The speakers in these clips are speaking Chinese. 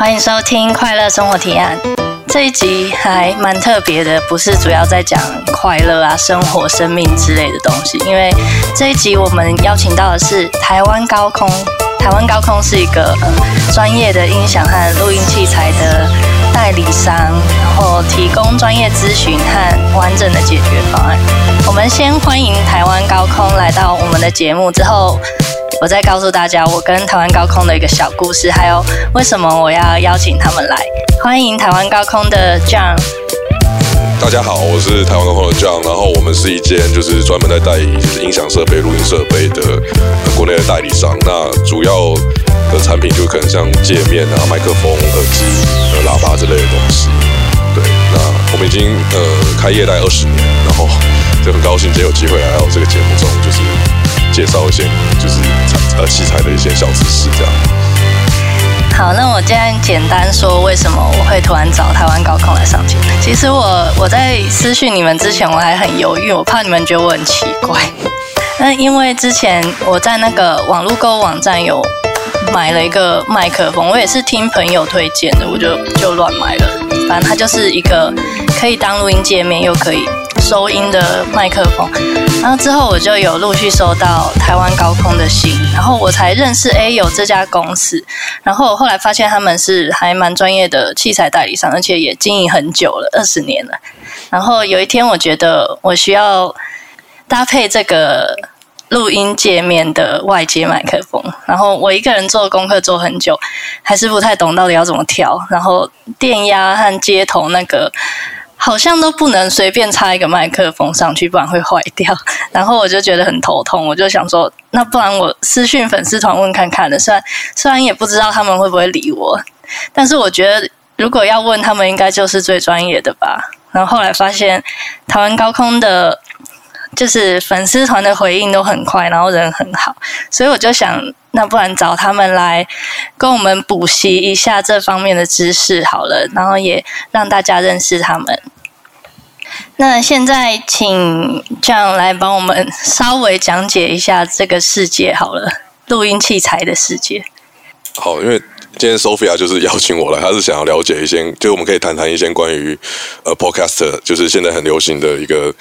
欢迎收听《快乐生活提案》。这一集还蛮特别的，不是主要在讲快乐啊、生活、生命之类的东西。因为这一集我们邀请到的是台湾高空。台湾高空是一个呃专业的音响和录音器材的代理商，然后提供专业咨询和完整的解决方案。我们先欢迎台湾高空来到我们的节目之后。我再告诉大家，我跟台湾高空的一个小故事，还有为什么我要邀请他们来。欢迎台湾高空的 John。大家好，我是台湾高空的 John。然后我们是一间就是专门在代理就是音响设备、录音设备的国内的代理商。那主要的产品就可能像介面啊、麦克风、耳机、呃、喇叭之类的东西。对，那我们已经呃开业大概二十年，然后就很高兴今天有机会来到这个节目中，就是。介绍一些就是呃器材的一些小知识，这样。好，那我今天简单说为什么我会突然找台湾高空来上节目。其实我我在私讯你们之前，我还很犹豫，我怕你们觉得我很奇怪。那因为之前我在那个网络购物网站有买了一个麦克风，我也是听朋友推荐的，我就就乱买了。反正它就是一个可以当录音界面，又可以。收音的麦克风，然后之后我就有陆续收到台湾高空的信，然后我才认识 A 有这家公司，然后我后来发现他们是还蛮专业的器材代理商，而且也经营很久了，二十年了。然后有一天我觉得我需要搭配这个录音界面的外接麦克风，然后我一个人做功课做很久，还是不太懂到底要怎么调，然后电压和接头那个。好像都不能随便插一个麦克风上去，不然会坏掉。然后我就觉得很头痛，我就想说，那不然我私讯粉丝团问看看的。虽然虽然也不知道他们会不会理我，但是我觉得如果要问他们，应该就是最专业的吧。然后后来发现台湾高空的，就是粉丝团的回应都很快，然后人很好，所以我就想，那不然找他们来跟我们补习一下这方面的知识好了，然后也让大家认识他们。那现在请这样来帮我们稍微讲解一下这个世界好了，录音器材的世界。好，因为今天 Sophia 就是邀请我来，她是想要了解一些，就我们可以谈谈一些关于呃 Podcast，就是现在很流行的一个。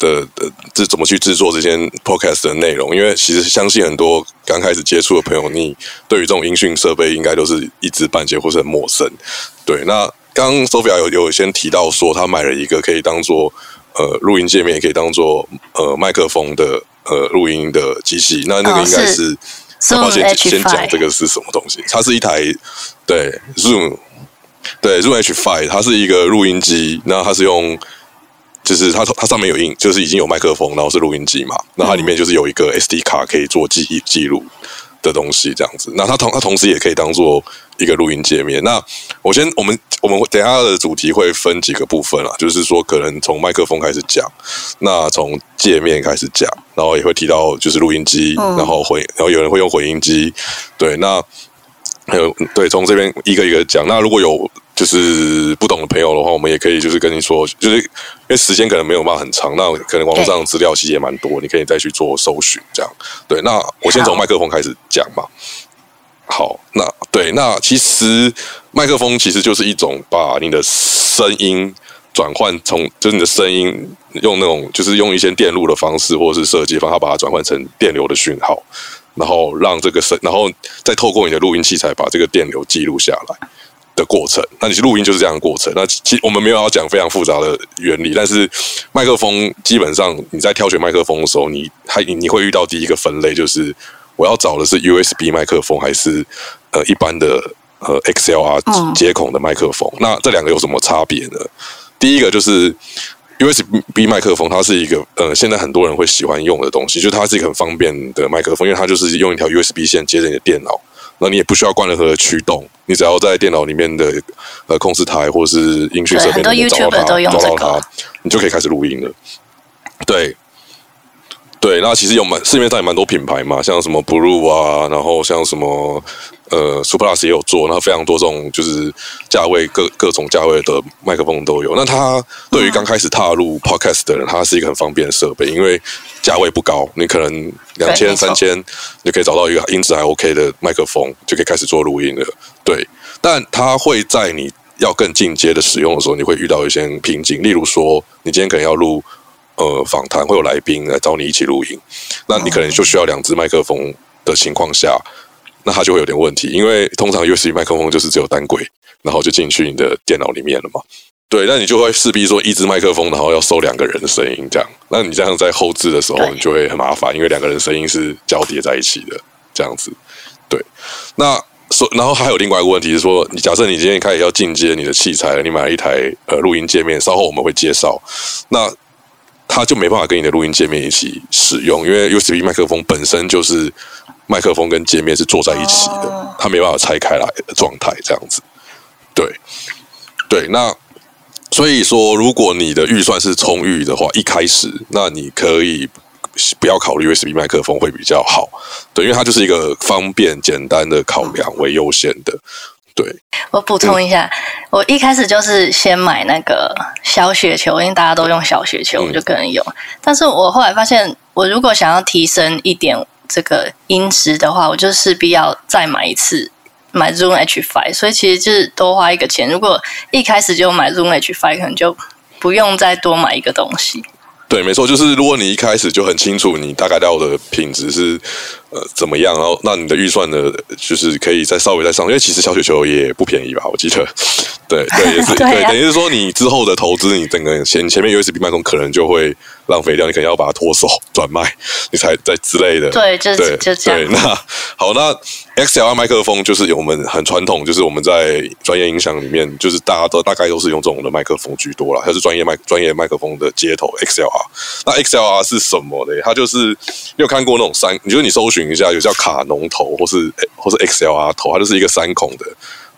的的这怎么去制作这些 podcast 的内容？因为其实相信很多刚开始接触的朋友，你对于这种音讯设备应该都是一知半解或是很陌生。对，那刚刚 Sophia 有有先提到说，他买了一个可以当做呃录音界面，也可以当做呃麦克风的呃录音的机器。那那个应该是，要不要先先讲这个是什么东西？它是一台对 Zoom 对 Zoom H5，它是一个录音机，那它是用。就是它，它上面有印，就是已经有麦克风，然后是录音机嘛。那它里面就是有一个 SD 卡可以做记忆记录的东西，这样子。那它同它同时也可以当做一个录音界面。那我先，我们我们等下的主题会分几个部分啦，就是说可能从麦克风开始讲，那从界面开始讲，然后也会提到就是录音机，然后回，然后有人会用回音机，对，那还有对，从这边一个一个讲。那如果有。就是不懂的朋友的话，我们也可以就是跟你说，就是因为时间可能没有办法很长，那可能网络上的资料其实也蛮多，你可以再去做搜寻，这样。对，那我先从麦克风开始讲嘛。好，那对，那其实麦克风其实就是一种把你的声音转换从，就是你的声音用那种就是用一些电路的方式或者是设计方法把它转换成电流的讯号，然后让这个声，然后再透过你的录音器材把这个电流记录下来。的过程，那你录音就是这样的过程。那其实我们没有要讲非常复杂的原理，但是麦克风基本上你在挑选麦克风的时候，你还你会遇到第一个分类，就是我要找的是 USB 麦克风还是呃一般的呃 XLR 接孔的麦克风。那这两个有什么差别呢？第一个就是 USB 麦克风，它是一个呃现在很多人会喜欢用的东西，就它是一个很方便的麦克风，因为它就是用一条 USB 线接着你的电脑。那你也不需要关任何的驱动，你只要在电脑里面的呃控制台或是音讯设备找到它，找到它，你就可以开始录音了。对。对，那其实有蛮市面上也蛮多品牌嘛，像什么 Blue 啊，然后像什么呃 Superlux 也有做，然后非常多这种就是价位各各种价位的麦克风都有。那它对于刚开始踏入 Podcast 的人，它是一个很方便的设备，因为价位不高，你可能两千三千你可以找到一个音质还 OK 的麦克风，就可以开始做录音了。对，但它会在你要更进阶的使用的时候，你会遇到一些瓶颈。例如说，你今天可能要录呃访谈，会有来宾来找你一起录音，那你可能就需要两只麦克风的情况下，那它就会有点问题，因为通常 USB 麦克风就是只有单轨，然后就进去你的电脑里面了嘛。对，那你就会势必说一支麦克风，然后要收两个人的声音，这样，那你这样在后置的时候，你就会很麻烦，因为两个人声音是交叠在一起的，这样子。对，那说，然后还有另外一个问题是说，你假设你今天开始要进阶你的器材了，你买了一台呃录音界面，稍后我们会介绍，那它就没办法跟你的录音界面一起使用，因为 USB 麦克风本身就是麦克风跟界面是坐在一起的，它没办法拆开来的状态，这样子。对，对，那。所以说，如果你的预算是充裕的话，一开始那你可以不要考虑 USB 麦克风会比较好，对，因为它就是一个方便简单的考量为优先的。对，我补充一下，嗯、我一开始就是先买那个小雪球，因为大家都用小雪球，我就可能用。嗯、但是我后来发现，我如果想要提升一点这个音质的话，我就势必要再买一次。买 Zoom H5，所以其实就是多花一个钱。如果一开始就买 Zoom H5，可能就不用再多买一个东西。对，没错，就是如果你一开始就很清楚你大概要的品质是呃怎么样，然后那你的预算呢，就是可以再稍微再上，因为其实小雪球也不便宜吧，我记得。对对，也是 对，对，等于是说你之后的投资，你整个前前面 USB 麦克风可能就会。浪费掉，你可能要把它脱手转卖，你才在之类的。对，就对就这样。对，那好，那 XLR 麦克风就是有我们很传统，就是我们在专业音响里面，就是大家都大概都是用这种的麦克风居多啦。它是专业麦专业麦克风的接头 XLR。那 XLR 是什么呢？它就是你有看过那种三，你觉得你搜寻一下，有叫卡农头，或是或是 XLR 头，它就是一个三孔的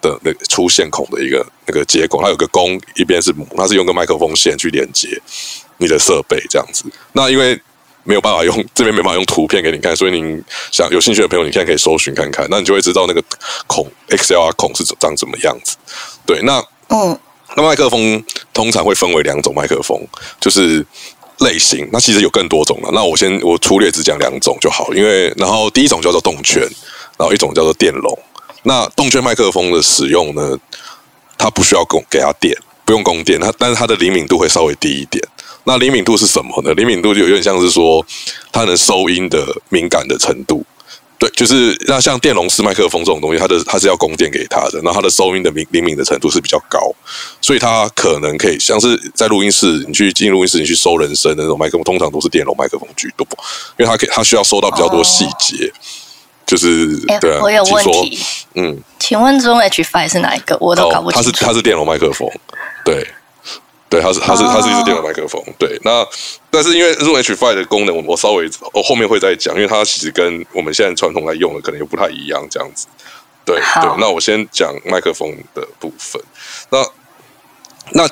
的那个出线孔的一个那个接口，它有个弓，一边是母，它是用个麦克风线去连接。你的设备这样子，那因为没有办法用这边没办法用图片给你看，所以您想有兴趣的朋友，你现在可以搜寻看看，那你就会知道那个孔 XLR 孔是长什么样子。对，那嗯，那麦克风通常会分为两种麦克风，就是类型。那其实有更多种了，那我先我粗略只讲两种就好，因为然后第一种叫做动圈，然后一种叫做电容。那动圈麦克风的使用呢，它不需要供给它电，不用供电，它但是它的灵敏度会稍微低一点。那灵敏度是什么呢？灵敏度就有点像是说，它能收音的敏感的程度。对，就是那像电容式麦克风这种东西，它的它是要供电给它的，然后它的收音的敏灵敏的程度是比较高，所以它可能可以像是在录音室，你去进录音室，你去收人声的那种麦克风，通常都是电容麦克风居多，因为它可以它需要收到比较多细节。哦、就是对啊，我有问题。嗯，请问 Zoom H5 是哪一个？我都搞不清楚。哦、它是它是电容麦克风，对。对，它是它是它是一支电容麦克风。对，那但是因为 Zoom H5 的功能，我我稍微我后面会再讲，因为它其实跟我们现在传统来用的可能又不太一样，这样子。对对，那我先讲麦克风的部分。那那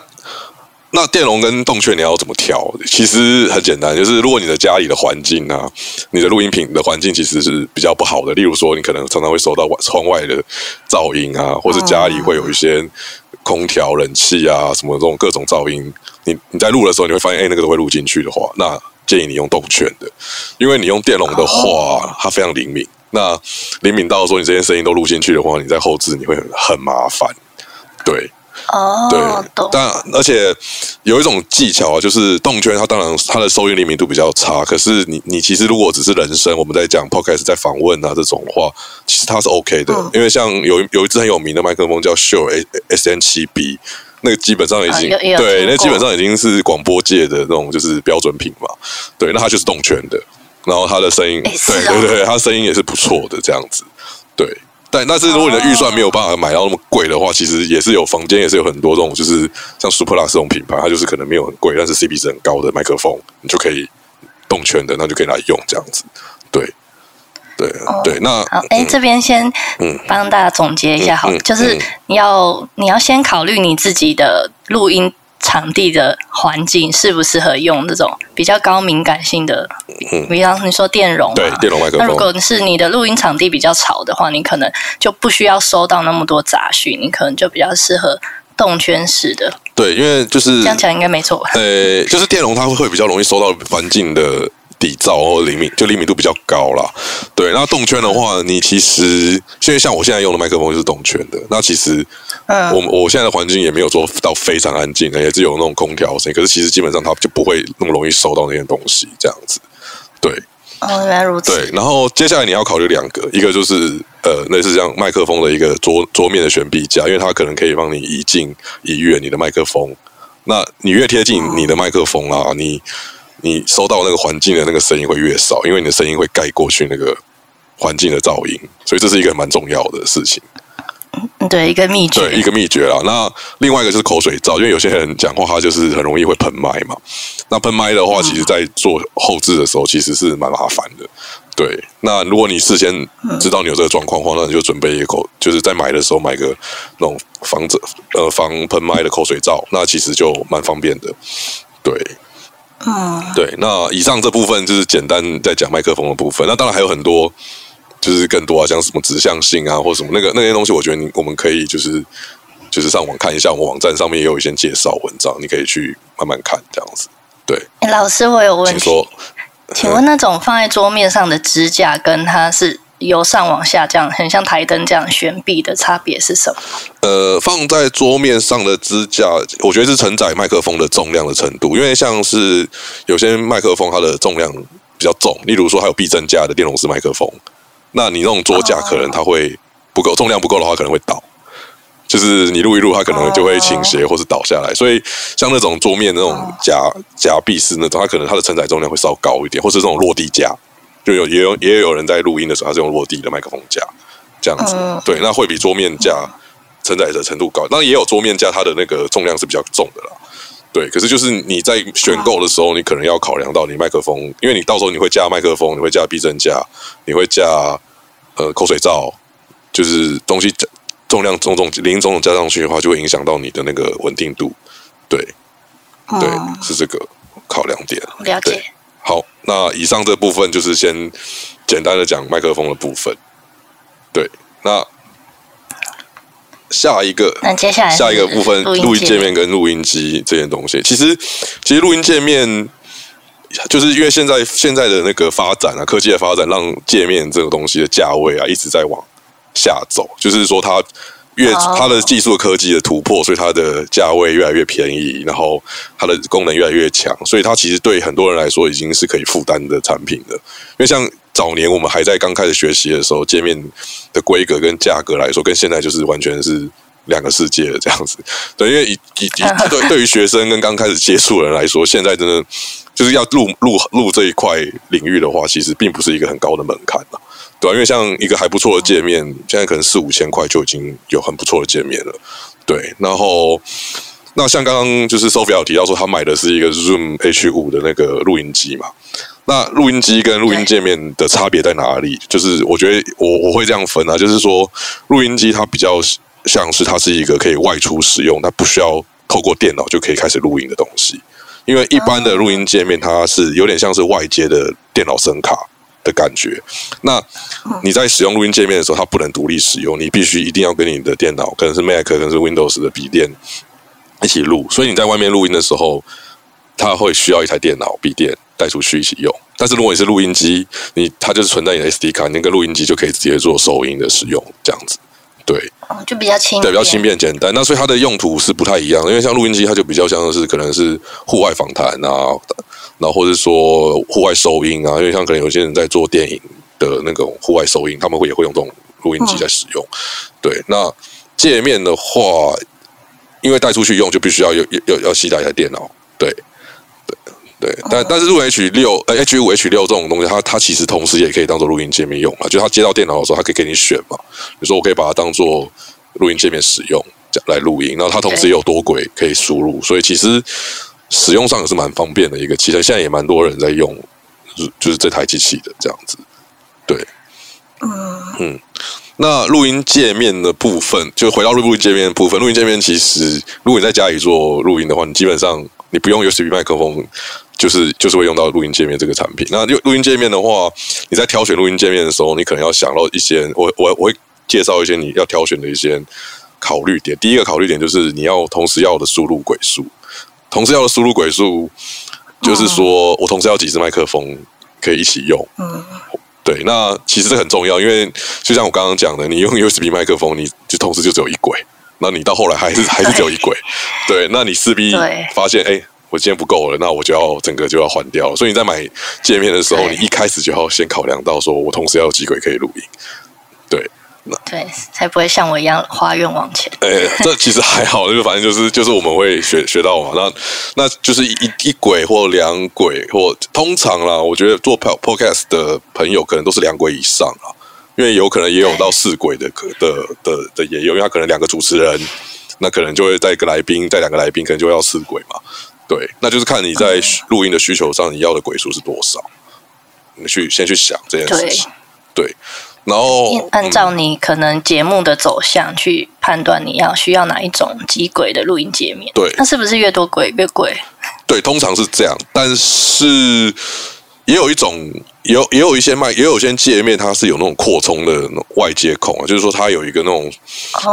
那电容跟动圈你要怎么调？其实很简单，就是如果你的家里的环境啊，你的录音品的环境其实是比较不好的，例如说你可能常常会收到窗外的噪音啊，或者家里会有一些。空调、冷气啊，什么这种各种噪音，你你在录的时候，你会发现，哎、欸，那个都会录进去的话，那建议你用动圈的，因为你用电容的话，它非常灵敏。那灵敏到说，你这些声音都录进去的话，你在后置你会很很麻烦，对。哦，对，但而且有一种技巧啊，就是动圈，它当然它的收音灵敏度比较差。可是你你其实如果只是人声，我们在讲 podcast 在访问啊这种的话，其实它是 OK 的。嗯、因为像有有一支很有名的麦克风叫 Shure S N 七 B 那个基本上已经、啊、对，那基本上已经是广播界的那种就是标准品嘛。对，那它就是动圈的，然后它的声音，欸、对对对，它声音也是不错的这样子，对。但但是如果你的预算没有办法买到那么贵的话，其实也是有房间也是有很多这种，就是像 Superlux 这种品牌，它就是可能没有很贵，但是 CP 值很高的麦克风，你就可以动圈的，那就可以来用这样子。对，对，哦、对。那好，哎、欸，这边先嗯帮大家总结一下，好，嗯、就是你要你要先考虑你自己的录音。场地的环境适不适合用这种比较高敏感性的，嗯，比方你说电容，对，电容麦克风。那如果是你的录音场地比较吵的话，你可能就不需要收到那么多杂讯，你可能就比较适合动圈式的。对，因为就是这样讲应该没错。呃，就是电容它会比较容易收到环境的底噪或灵敏，就灵敏度比较高啦。对，那动圈的话，你其实现在像我现在用的麦克风就是动圈的，那其实我我现在的环境也没有做到非常安静，也是有那种空调声，可是其实基本上它就不会那么容易收到那些东西，这样子。对，哦，原来如此。对，然后接下来你要考虑两个，一个就是呃，类似这样麦克风的一个桌桌面的悬臂架，因为它可能可以帮你移近移远你的麦克风。那你越贴近你的麦克风啦，你你收到那个环境的那个声音会越少，因为你的声音会盖过去那个环境的噪音，所以这是一个蛮重要的事情。对，一个秘诀。对，一个秘诀啦。那另外一个就是口水噪，因为有些人讲话他就是很容易会喷麦嘛。那喷麦的话，其实在做后置的时候，其实是蛮麻烦的。对，那如果你事先知道你有这个状况的话，那你就准备一口，就是在买的时候买个那种防着呃防喷麦的口水罩，那其实就蛮方便的。对，嗯，对。那以上这部分就是简单在讲麦克风的部分，那当然还有很多。就是更多啊，像什么指向性啊，或什么那个那些东西，我觉得你我们可以就是就是上网看一下，我们网站上面也有一些介绍文章，你可以去慢慢看这样子。对，老师，我有问题，请说。请问那种放在桌面上的支架，跟它是由上往下这样，很像台灯这样悬臂的差别是什么？呃，放在桌面上的支架，我觉得是承载麦克风的重量的程度，因为像是有些麦克风它的重量比较重，例如说还有避震架的电容式麦克风。那你那种桌架可能它会不够重量不够的话，可能会倒。就是你录一录，它可能就会倾斜或是倒下来。所以像那种桌面那种夹夹臂式那种，它可能它的承载重量会稍高一点，或是这种落地架，就有也有也有人在录音的时候，他是用落地的麦克风架这样子。对，那会比桌面架承载的程度高。那也有桌面架，它的那个重量是比较重的啦。对，可是就是你在选购的时候，你可能要考量到你麦克风，因为你到时候你会加麦克风，你会加避震架，你会加呃口水罩，就是东西重量种种零零总总加上去的话，就会影响到你的那个稳定度。对，对，是这个考量点。了解。好，那以上这部分就是先简单的讲麦克风的部分。对，那。下一个，那接下来下一个部分，录音界面跟录音机这些东西，其实其实录音界面就是因为现在现在的那个发展啊，科技的发展让界面这个东西的价位啊一直在往下走，就是说它越它的技术科技的突破，所以它的价位越来越便宜，然后它的功能越来越强，所以它其实对很多人来说已经是可以负担的产品了，因为像。早年我们还在刚开始学习的时候，界面的规格跟价格来说，跟现在就是完全是两个世界的这样子。对，因为以以以对对于学生跟刚开始接触的人来说，现在真的就是要入入入这一块领域的话，其实并不是一个很高的门槛了，对，因为像一个还不错的界面，现在可能四五千块就已经有很不错的界面了。对，然后那像刚刚就是 Sophia 提到说，他买的是一个 Zoom H 五的那个录音机嘛。那录音机跟录音界面的差别在哪里？就是我觉得我我会这样分啊，就是说录音机它比较像是它是一个可以外出使用，它不需要透过电脑就可以开始录音的东西。因为一般的录音界面它是有点像是外接的电脑声卡的感觉。那你在使用录音界面的时候，它不能独立使用，你必须一定要跟你的电脑，可能是 Mac，可能是 Windows 的笔电一起录。所以你在外面录音的时候，它会需要一台电脑笔电。带出去一起用，但是如果你是录音机，你它就是存在你的 SD 卡，那个录音机就可以直接做收音的使用，这样子，对，哦，就比较轻，对，比较轻便简单。那所以它的用途是不太一样，因为像录音机，它就比较像是可能是户外访谈啊，然后或者说户外收音啊，因为像可能有些人在做电影的那种户外收音，他们会也会用这种录音机在使用。嗯、对，那界面的话，因为带出去用，就必须要有要要携带一台电脑，对。对，但但是录 H 六呃 H 五 H 六这种东西，它它其实同时也可以当做录音界面用啊，就它接到电脑的时候，它可以给你选嘛。比如说，我可以把它当做录音界面使用，来录音。然后它同时也有多轨可以输入，所以其实使用上也是蛮方便的一个。其实现在也蛮多人在用，就是这台机器的这样子。对，嗯嗯。那录音界面的部分，就回到录音界面的部分。录音界面其实，如果你在家里做录音的话，你基本上你不用 USB 麦克风。就是就是会用到录音界面这个产品。那录录音界面的话，你在挑选录音界面的时候，你可能要想到一些，我我我会介绍一些你要挑选的一些考虑点。第一个考虑点就是你要同时要的输入轨数，同时要的输入轨数就是说我同时要几支麦克风可以一起用。嗯，对，那其实这很重要，因为就像我刚刚讲的，你用 USB 麦克风，你就同时就只有一轨，那你到后来还是 还是只有一轨，对，那你势必发现，哎，我今天不够了，那我就要整个就要换掉了。所以你在买界面的时候，你一开始就要先考量到，说我同时要有几轨可以录音，对。对，才不会像我一样花冤枉钱。哎、欸，这其实还好，就反正就是 就是我们会学学到嘛。那那就是一一轨或两轨，或通常啦，我觉得做 podcast 的朋友可能都是两轨以上啊，因为有可能也有到四轨的可的的的，也有，因为他可能两个主持人，那可能就会带一个来宾，带两个来宾，可能就会要四轨嘛。对，那就是看你在录音的需求上，你要的轨数是多少，你去先去想这件事情。对。对然后按照你可能节目的走向去判断你要需要哪一种机轨的录音界面。对，那是不是越多轨越贵？对，通常是这样。但是也有一种，有也有一些卖，也有一些界面，它是有那种扩充的外接孔啊，就是说它有一个那种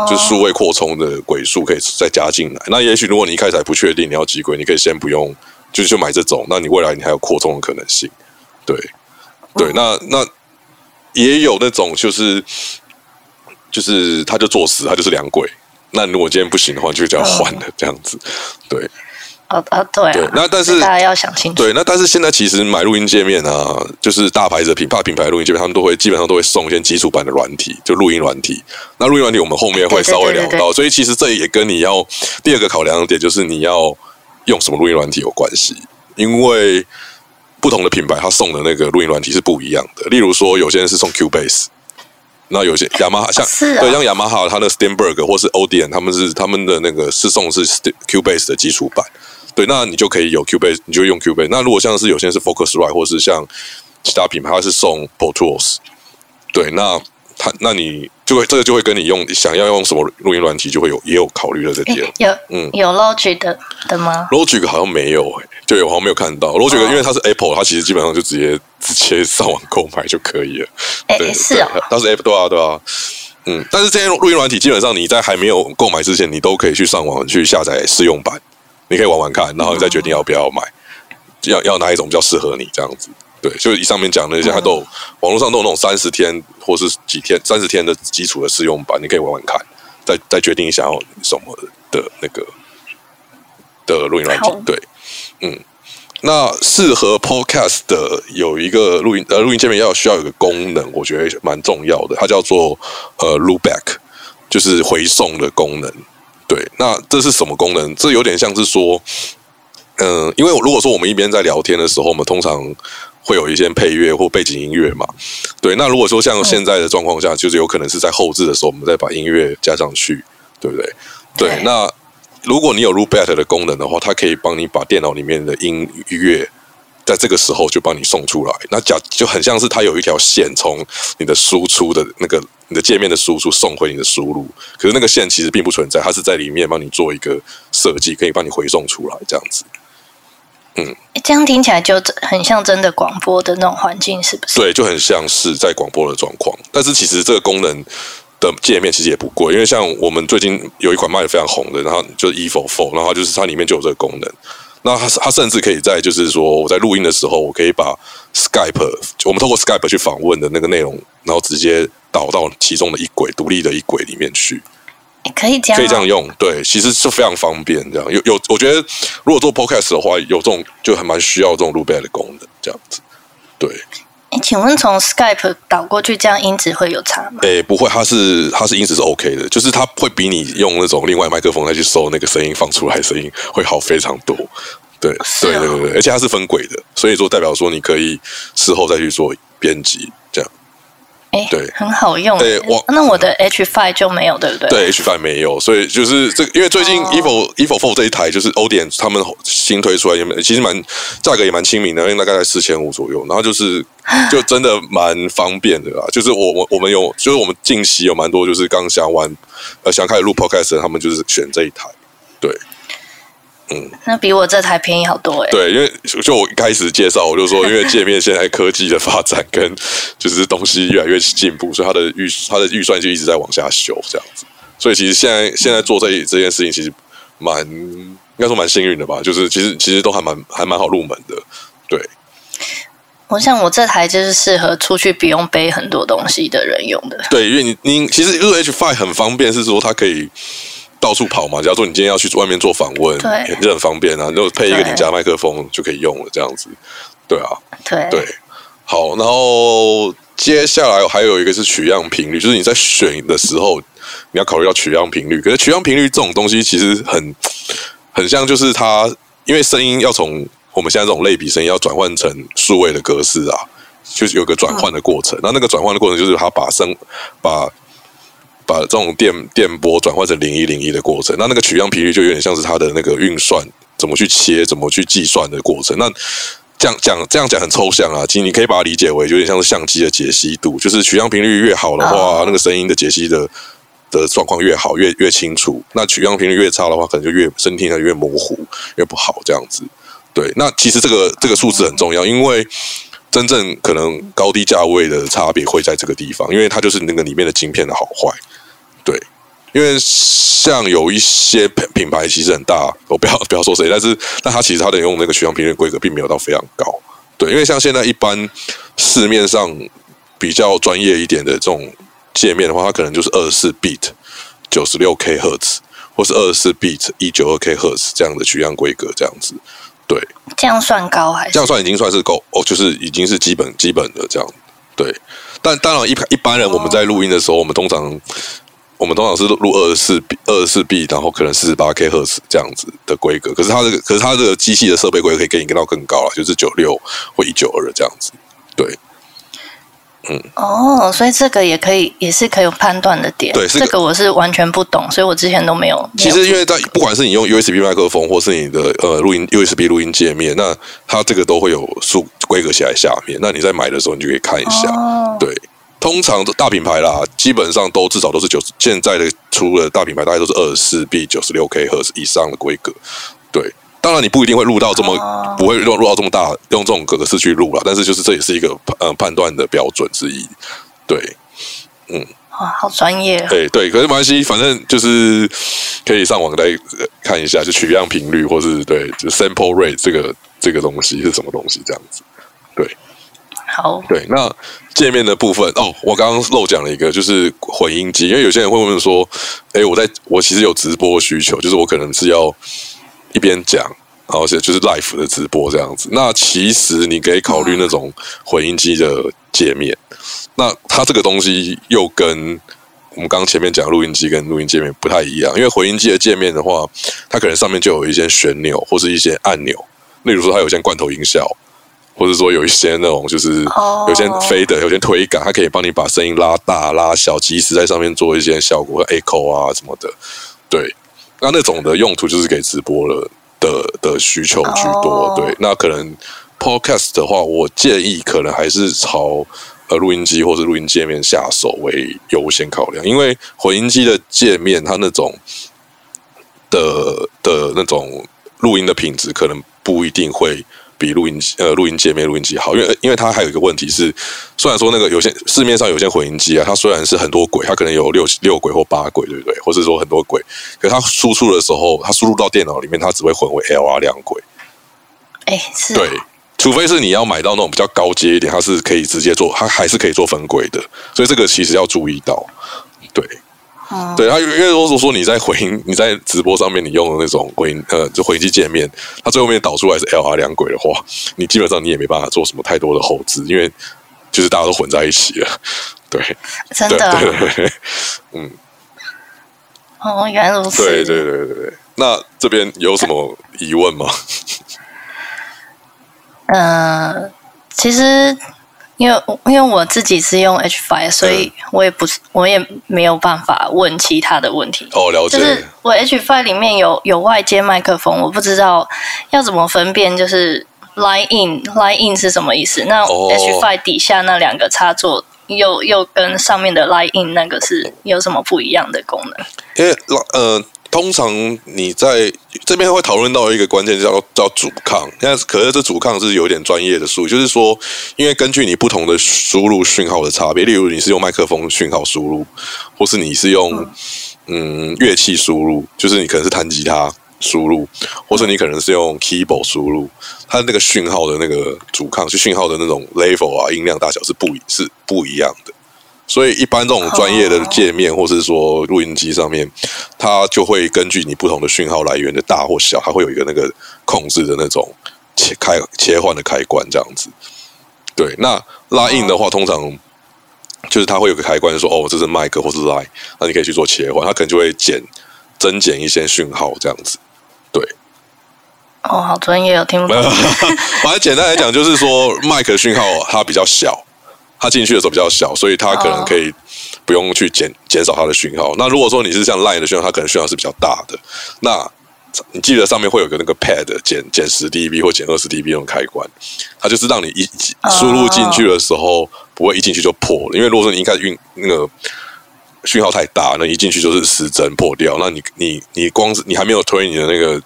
就是数位扩充的轨数可以再加进来。那也许如果你一开始还不确定你要几轨，你可以先不用，就是就买这种。那你未来你还有扩充的可能性。对，对，那那。也有那种就是就是他就作死，他就是两鬼。那如果今天不行的话，就就要换了这样子。对，哦哦对，对。那但是大家要想清楚。对，那但是现在其实买录音界面啊，就是大牌子的品牌品牌录音界面，他们都会基本上都会送一些基础版的软体，就录音软体。那录音软体我们后面会稍微聊到，所以其实这也跟你要第二个考量的点就是你要用什么录音软体有关系，因为。不同的品牌，它送的那个录音软体是不一样的。例如说，有些人是送 Cubase，那有些雅马哈像、啊、对像雅马哈，它的 Steinberg 或是 Audient，他们是他们的那个是送的是 Cubase 的基础版。对，那你就可以有 Cubase，你就用 Cubase。那如果像是有些人是 Focusrite，或是像其他品牌，它是送 Pro Tools。对，那它那你就会这个就会跟你用想要用什么录音软体，就会有也有考虑的这点。有嗯有 Logic 的的吗？Logic 好像没有、欸就有好像没有看到，Logic，因为它是 Apple，它其实基本上就直接直接上网购买就可以了。哎、欸，是啊、哦，它是 Apple，对啊，对啊，嗯。但是这些录音软体基本上你在还没有购买之前，你都可以去上网去下载试用版，你可以玩玩看，然后你再决定要不要买，嗯、要要哪一种比较适合你这样子。对，就以上面讲的那些，它都有、嗯、网络上都有那种三十天或是几天、三十天的基础的试用版，你可以玩玩看，再再决定想要什么的那个的录音软件。对。嗯，那适合 Podcast 的有一个录音呃录音界面要需要有个功能，我觉得蛮重要的，它叫做呃 Loopback，就是回送的功能。对，那这是什么功能？这有点像是说，嗯、呃，因为如果说我们一边在聊天的时候，我们通常会有一些配乐或背景音乐嘛。对，那如果说像现在的状况下，就是有可能是在后置的时候，我们再把音乐加上去，对不对？对，那。如果你有 Loopback 的功能的话，它可以帮你把电脑里面的音乐在这个时候就帮你送出来。那假就很像是它有一条线从你的输出的那个你的界面的输出送回你的输入，可是那个线其实并不存在，它是在里面帮你做一个设计，可以帮你回送出来这样子。嗯，这样听起来就很像真的广播的那种环境，是不是？对，就很像是在广播的状况。但是其实这个功能。的界面其实也不贵，因为像我们最近有一款卖的非常红的，然后就是 Evo Four，然后就是它里面就有这个功能。那它它甚至可以在就是说我在录音的时候，我可以把 Skype 我们透过 Skype 去访问的那个内容，然后直接导到其中的一轨独立的一轨里面去。可以这样，可以这样用，对，其实是非常方便。这样有有，我觉得如果做 Podcast 的话，有这种就还蛮需要这种 Loopback 的功能，这样子，对。哎请问从 Skype 导过去，这样音质会有差吗？诶、欸，不会，它是它是音质是 OK 的，就是它会比你用那种另外麦克风再去收那个声音放出来的声音会好非常多。对，哦、对对对对，而且它是分轨的，所以说代表说你可以事后再去做编辑，对，很好用。对，我那我的 H Five 就没有，对不对？对，H Five 没有，所以就是这，因为最近 Evo、oh. Evo Four 这一台就是 Audient 他们新推出来，也其实蛮价格也蛮亲民的，因为大概在四千五左右。然后就是 就真的蛮方便的啦，就是我我我们有，就是我们近期有蛮多就是刚想玩呃想开始录 Podcast 的，他们就是选这一台，对。嗯，那比我这台便宜好多哎、欸。对，因为就我一开始介绍，我就说，因为界面现在科技的发展跟就是东西越来越进步，所以它的预它的预算就一直在往下修这样子。所以其实现在现在做这这件事情，其实蛮应该说蛮幸运的吧。就是其实其实都还蛮还蛮好入门的。对，我想我这台就是适合出去不用背很多东西的人用的。对，因为你你其实 H5 很方便，是说它可以到处跑嘛。假如说你今天要去外面做访问，对，就很方便啊，就配一个领夹麦克风就可以用了，这样子。对啊，对对，好，然后接下来还有一个是取样频率，就是你在选的时候，你要考虑到取样频率。可是取样频率这种东西其实很很像，就是它因为声音要从我们现在这种类比声音要转换成数位的格式啊，就是有个转换的过程。那、嗯、那个转换的过程就是它把声把把这种电电波转换成零一零一的过程。那那个取样频率就有点像是它的那个运算怎么去切、怎么去计算的过程。那这样讲这样讲很抽象啊，其实你可以把它理解为有点像是相机的解析度，就是取样频率越好的话，哦、那个声音的解析的的状况越好，越越清楚。那取样频率越差的话，可能就越声听起来越模糊，越不好这样子。对，那其实这个这个数字很重要，因为真正可能高低价位的差别会在这个地方，因为它就是那个里面的晶片的好坏。对。因为像有一些品牌其实很大，我不要不要说谁，但是但它其实它的用那个取样频率规格并没有到非常高，对，因为像现在一般市面上比较专业一点的这种界面的话，它可能就是二十四 bit 九十六 k 赫兹，或是二十四 bit 一九二 k 赫兹这样的取样规格这样子，对，这样算高还是？这样算已经算是够哦，就是已经是基本基本的这样，对，但当然一一般人我们在录音的时候，哦、我们通常。我们通常是录二十四 B，二十四 B，然后可能四十八 K 赫兹这样子的规格。可是它这个，可是它这个机器的设备规格可以给你跟到更高了，就是九六或一九二这样子。对，嗯，哦，所以这个也可以，也是可以有判断的点。对，这个我是完全不懂，所以我之前都没有。其实因为在不管是你用 USB 麦克风，或是你的呃录音 USB 录音界面，那它这个都会有数规格写在下面。那你在买的时候，你就可以看一下。哦、对。通常的大品牌啦，基本上都至少都是九十。现在的出了大品牌大概都是二十四 B 九十六 K 赫兹以上的规格。对，当然你不一定会录到这么，哦、不会录录到这么大，用这种格式去录了。但是就是这也是一个呃判断的标准之一。对，嗯，哇，好专业。对对，可是没关系，反正就是可以上网来看一下，就取样频率，或是对，就 sample rate 这个这个东西是什么东西，这样子。对。好，对，那界面的部分哦，我刚刚漏讲了一个，就是混音机，因为有些人会问说，哎，我在我其实有直播需求，就是我可能是要一边讲，然后是就是 live 的直播这样子。那其实你可以考虑那种混音机的界面，嗯、那它这个东西又跟我们刚刚前面讲录音机跟录音界面不太一样，因为混音机的界面的话，它可能上面就有一些旋钮或是一些按钮，例如说它有一些罐头音效。或者说有一些那种就是有些飞的，有些推杆，它可以帮你把声音拉大拉小，即时在上面做一些效果，echo 啊什么的。对，那那种的用途就是给直播了的的需求居多。对，那可能 podcast 的话，我建议可能还是朝呃录音机或是录音界面下手为优先考量，因为混音机的界面它那种的的那种录音的品质可能不一定会。比录音机呃录音界面录音机好，因为因为它还有一个问题是，虽然说那个有些市面上有些混音机啊，它虽然是很多轨，它可能有六六轨或八轨，对不对？或是说很多轨，可是它输出的时候，它输入到电脑里面，它只会混为 LR 两轨。哎，是。对，除非是你要买到那种比较高阶一点，它是可以直接做，它还是可以做分轨的，所以这个其实要注意到，对。对，他因为如果说你在回音，你在直播上面你用的那种回音，呃，就回机界面，它最后面导出来是 LR 两轨的话，你基本上你也没办法做什么太多的后置，因为就是大家都混在一起了。对，真的，对对对，嗯，哦，原来如此。对对对对对，那这边有什么疑问吗？嗯、呃，其实。因为因为我自己是用 H5，所以我也不是，我也没有办法问其他的问题。哦，了解。就是我 H5 里面有有外接麦克风，我不知道要怎么分辨，就是 Line In Line In 是什么意思？那 H5 底下那两个插座又又跟上面的 Line In 那个是有什么不一样的功能？因为呃。通常你在这边会讨论到一个关键，叫叫阻抗。那可是这阻抗是有点专业的术语，就是说，因为根据你不同的输入讯号的差别，例如你是用麦克风讯号输入，或是你是用嗯乐器输入，就是你可能是弹吉他，输入，或是你可能是用 keyboard 输入，它那个讯号的那个阻抗，就讯号的那种 level 啊，音量大小是不是不一样的。所以一般这种专业的界面，或是说录音机上面，它就会根据你不同的讯号来源的大或小，它会有一个那个控制的那种切开切换的开关这样子。对，那拉 in 的话，通常。就是它会有个开关说哦，这是麦克或是 line，那你可以去做切换，它可能就会减增减一些讯号这样子。对，哦，好专业哦，听不懂。反正简单来讲，就是说麦克讯号它比较小，它进去的时候比较小，所以它可能可以不用去减减少它的讯号。那如果说你是像 line 的讯号，它可能讯号是比较大的，那。你记得上面会有个那个 pad 减减十 dB 或减二十 dB 那种开关，它就是让你一输入进去的时候不会一进去就破了，因为如果说你一开始运那个讯号太大，那一进去就是失真破掉，那你你你光是你还没有推你的那个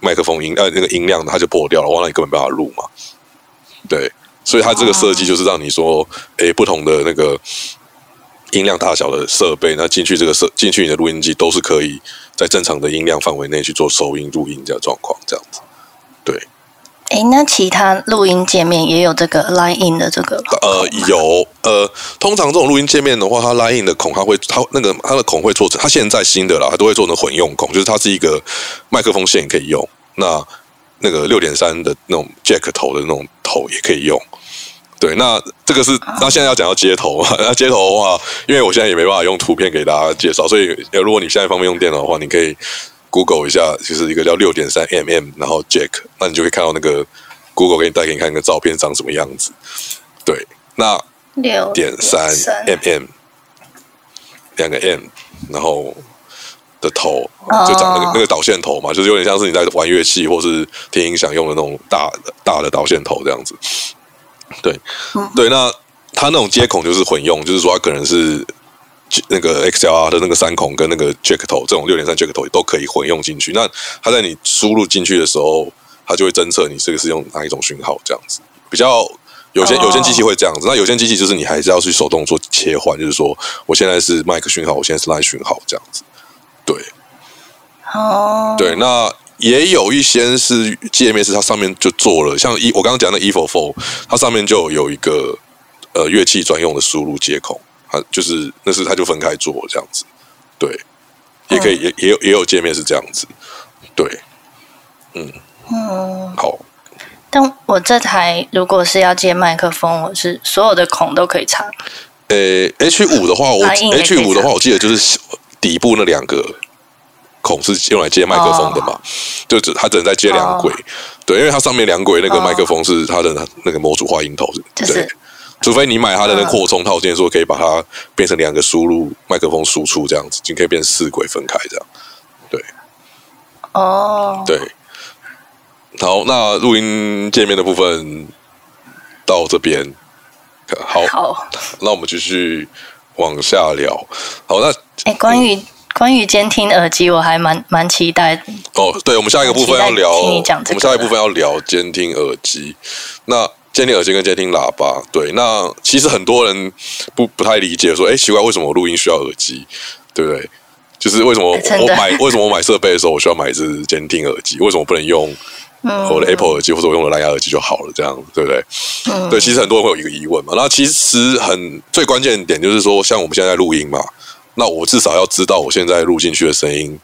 麦克风音呃那个音量，它就破掉了，哇，那你根本没办法录嘛。对，所以它这个设计就是让你说，诶，不同的那个。音量大小的设备，那进去这个设进去你的录音机都是可以在正常的音量范围内去做收音录音这样状况，这样子。对。诶、欸，那其他录音界面也有这个 line in 的这个？呃，有。呃，通常这种录音界面的话，它 line in 的孔，它会它那个它的孔会做成，它现在新的啦，它都会做成混用孔，就是它是一个麦克风线也可以用，那那个六点三的那种 jack 头的那种头也可以用。对，那这个是那现在要讲到接头嘛？那接头的话，因为我现在也没办法用图片给大家介绍，所以如果你现在方便用电脑的话，你可以 Google 一下，就是一个叫六点三 mm，然后 Jack，那你就可以看到那个 Google 给你带给你看一个照片长什么样子。对，那六点三 mm，两个 M，然后的头就长那个那个导线头嘛，就是有点像是你在玩乐器或是听音响用的那种大大的导线头这样子。对，对，那它那种接孔就是混用，就是说它可能是那个 XLR 的那个三孔跟那个 Jack 头这种六点三 Jack 头都可以混用进去。那它在你输入进去的时候，它就会侦测你这个是用哪一种讯号，这样子。比较有些有些机器会这样子，那有些机器就是你还是要去手动做切换，就是说我现在是麦克讯号，我现在是 line 讯号这样子。对，哦，对，那。也有一些是界面，是它上面就做了，像一我刚刚讲的 e f o Four，它上面就有一个呃乐器专用的输入接口，它就是那是它就分开做这样子，对，也可以也也有也有界面是这样子，对，嗯嗯，好。但我这台如果是要接麦克风，我是所有的孔都可以插。呃，H 五的话，我 H 五的话，我记得就是底部那两个。孔是用来接麦克风的嘛？Oh. 就只它只能再接两轨，oh. 对，因为它上面两轨那个麦克风是它的那个模组化音头，对，就是、除非你买它的那扩充套件，说可以把它变成两个输入麦克风输出这样子，就可以变四轨分开这样，对，哦，oh. 对，好，那录音界面的部分到这边，好，好，那我们继续往下聊，好，那哎、欸，关于。关于监听耳机，我还蛮蛮期待。哦，对，我们下一个部分要聊，我们下一个部分要聊监听耳机。那监听耳机跟监听喇叭，对，那其实很多人不不太理解，说，哎，奇怪，为什么我录音需要耳机？对不对？就是为什么我买 为什么我买设备的时候，我需要买一支监听耳机？为什么不能用我的 Apple 耳机或者我用的蓝牙耳机就好了？这样对不对？嗯、对，其实很多人会有一个疑问嘛。那其实很最关键的点就是说，像我们现在在录音嘛。那我至少要知道我现在录进去的声音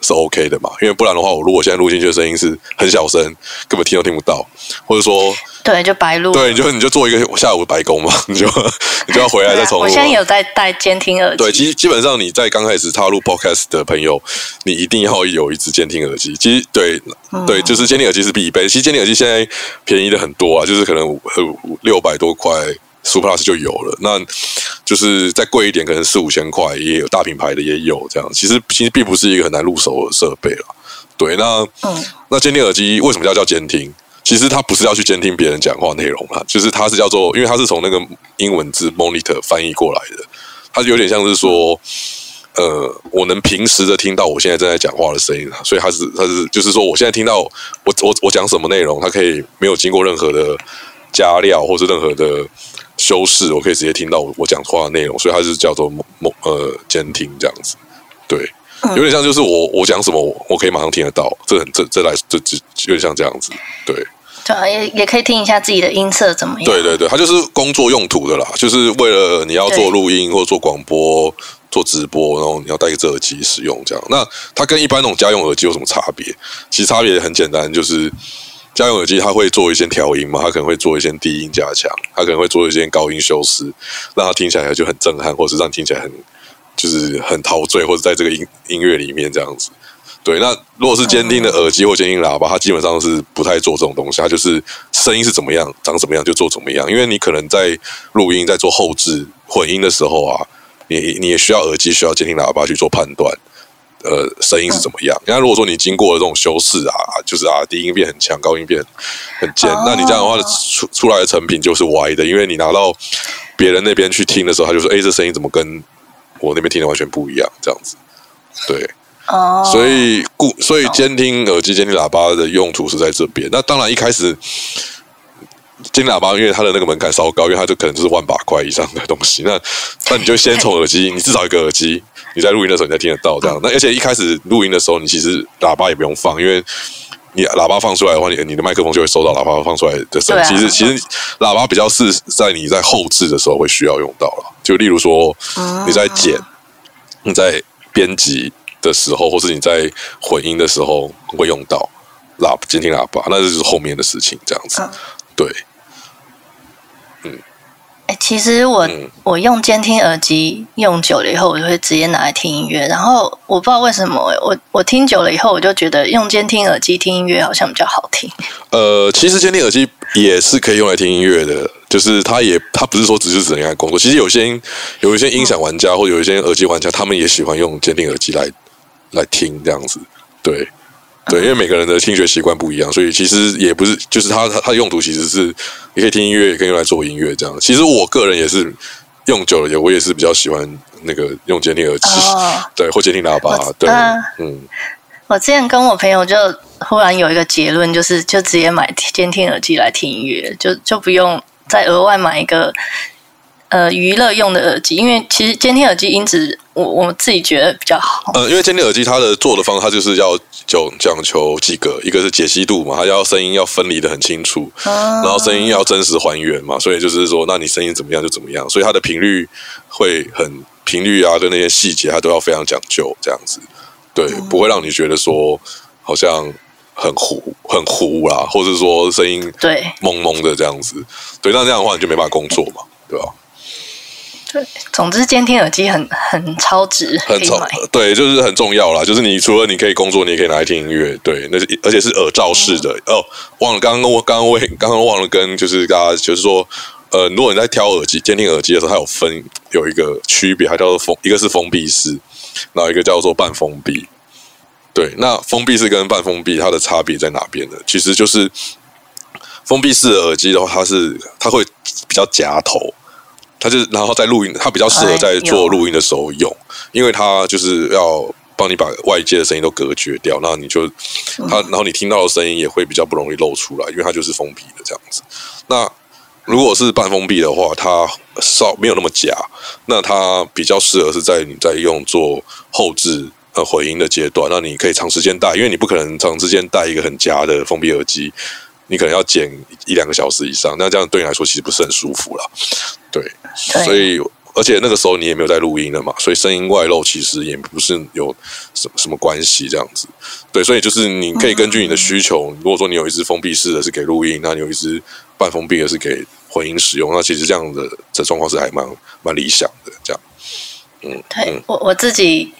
是 OK 的嘛？因为不然的话，我如果现在录进去的声音是很小声，根本听都听不到，或者说对，就白录。对，你就你就做一个下午的白工嘛，你 就你就要回来再重录。我现在有在戴监听耳机。对，其实基本上你在刚开始踏入 Podcast 的朋友，你一定要有一只监听耳机。其实对、嗯、对，就是监听耳机是必备。其实监听耳机现在便宜的很多啊，就是可能六百多块。Super Plus 就有了，那就是再贵一点，可能四五千块也有，大品牌的也有这样。其实其实并不是一个很难入手的设备了。对，那、嗯、那监听耳机为什么要叫监听？其实它不是要去监听别人讲话内容啦，就是它是叫做，因为它是从那个英文字 monitor 翻译过来的，它有点像是说，呃，我能平时的听到我现在正在讲话的声音，所以它是它是就是说，我现在听到我我我讲什么内容，它可以没有经过任何的加料或是任何的。修饰，我可以直接听到我我讲话的内容，所以它是叫做某某呃监听这样子，对。有点像就是我我讲什么我我可以马上听得到，这很这这来这这有点像这样子，对。对啊，也也可以听一下自己的音色怎么样。对对对，它就是工作用途的啦，就是为了你要做录音或者做广播、做直播，然后你要戴个耳机使用这样。那它跟一般那种家用耳机有什么差别？其实差别很简单，就是家用耳机它会做一些调音嘛，它可能会做一些低音加强，它可能会做一些高音修饰，让它听起来就很震撼，或是让听起来很就是很陶醉，或者在这个音音乐里面这样子。对，那如果是监听的耳机或监听喇叭，它基本上是不太做这种东西，它就是声音是怎么样，长怎么样就做怎么样。因为你可能在录音、在做后置混音的时候啊，你你也需要耳机、需要监听喇叭去做判断，呃，声音是怎么样。那如果说你经过了这种修饰啊，就是啊，低音变很强，高音变很尖，那你这样的话出出来的成品就是歪的，因为你拿到别人那边去听的时候，他就说：“哎，这声音怎么跟我那边听的完全不一样？”这样子，对。哦，所以故所以监听耳机、监听喇叭的用途是在这边。那当然一开始监听喇叭，因为它的那个门槛稍高，因为它就可能就是万把块以上的东西。那那你就先从耳机，你至少一个耳机，你在录音的时候你才听得到这样。那而且一开始录音的时候，你其实喇叭也不用放，因为你喇叭放出来的话，你你的麦克风就会收到喇叭放出来的声音。其实其实喇叭比较是在你在后置的时候会需要用到了。就例如说你在剪，你在编辑。的时候，或是你在混音的时候会用到喇监听喇叭，那就是后面的事情，这样子。嗯、对，嗯，哎，其实我、嗯、我用监听耳机用久了以后，我就会直接拿来听音乐。然后我不知道为什么，我我听久了以后，我就觉得用监听耳机听音乐好像比较好听。呃，其实监听耳机也是可以用来听音乐的。就是它也，它不是说只是只能用来工作。其实有些有一些音响玩家，嗯、或有一些耳机玩家，他们也喜欢用监听耳机来。来听这样子，对 对，因为每个人的听觉习惯不一样，所以其实也不是，就是它它它的用途其实是你可以听音乐，也可以用来做音乐这样。其实我个人也是用久了，也我也是比较喜欢那个用监听耳机，哦、对，或监听喇叭，对，呃、嗯。我之前跟我朋友就忽然有一个结论，就是就直接买监听耳机来听音乐，就就不用再额外买一个。呃，娱乐用的耳机，因为其实监听耳机音质，我我自己觉得比较好。呃，因为监听耳机它的做的方式，它就是要讲讲求几个，一个是解析度嘛，它要声音要分离得很清楚，哦、然后声音要真实还原嘛，所以就是说，那你声音怎么样就怎么样，所以它的频率会很频率啊，跟那些细节它都要非常讲究，这样子，对，嗯、不会让你觉得说好像很糊很糊啦，或者说声音对蒙蒙的这样子，对，那这样的话你就没办法工作嘛，对吧？总之，监听耳机很很超值，很超对，就是很重要啦。就是你除了你可以工作，你也可以拿来听音乐，对，那是而且是耳罩式的、嗯、哦。忘了刚刚我刚刚我刚刚忘了跟就是大家就是说，呃，如果你在挑耳机监听耳机的时候，它有分有一个区别，它叫做封，一个是封闭式，然后一个叫做半封闭。对，那封闭式跟半封闭它的差别在哪边呢？其实就是封闭式的耳机的话，它是它会比较夹头。它就是，然后在录音，它比较适合在做录音的时候用，因为它就是要帮你把外界的声音都隔绝掉，那你就它，然后你听到的声音也会比较不容易漏出来，因为它就是封闭的这样子。那如果是半封闭的话，它稍没有那么假，那它比较适合是在你在用做后置呃回音的阶段，那你可以长时间戴，因为你不可能长时间戴一个很夹的封闭耳机。你可能要剪一两个小时以上，那这样对你来说其实不是很舒服了。对，对所以而且那个时候你也没有在录音了嘛，所以声音外露其实也不是有什么什么关系这样子。对，所以就是你可以根据你的需求，嗯、如果说你有一支封闭式的是给录音，那你有一支半封闭的是给混音使用，那其实这样的这状况是还蛮蛮理想的。这样，嗯，对我我自己。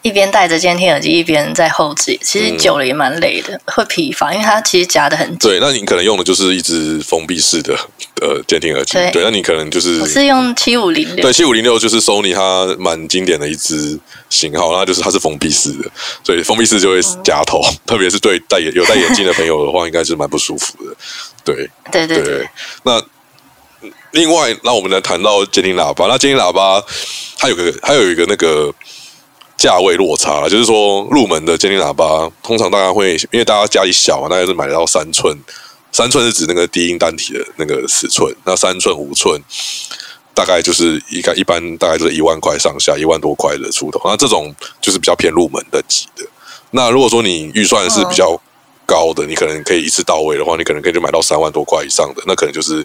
一边戴着监听耳机，一边在后置，其实久了也蛮累的，嗯、会疲乏，因为它其实夹的很紧。对，那你可能用的就是一支封闭式的呃监听耳机。对，对，那你可能就是我是用七五零六。对，七五零六就是 Sony 它蛮经典的一支型号，那就是它是封闭式的，所以封闭式就会夹头，嗯、特别是对戴眼有戴眼镜的朋友的话，应该是蛮不舒服的。对，对对对，对。那另外，那我们来谈到监听喇叭，那监听喇叭它有个，它有一个那个。价位落差，就是说入门的监听喇叭，通常大家会因为大家家里小嘛，大概是买到三寸，三寸是指那个低音单体的那个尺寸，那三寸、五寸，大概就是一个一般大概就是一万块上下，一万多块的出头。那这种就是比较偏入门的级的。那如果说你预算是比较高的，你可能可以一次到位的话，你可能可以就买到三万多块以上的，那可能就是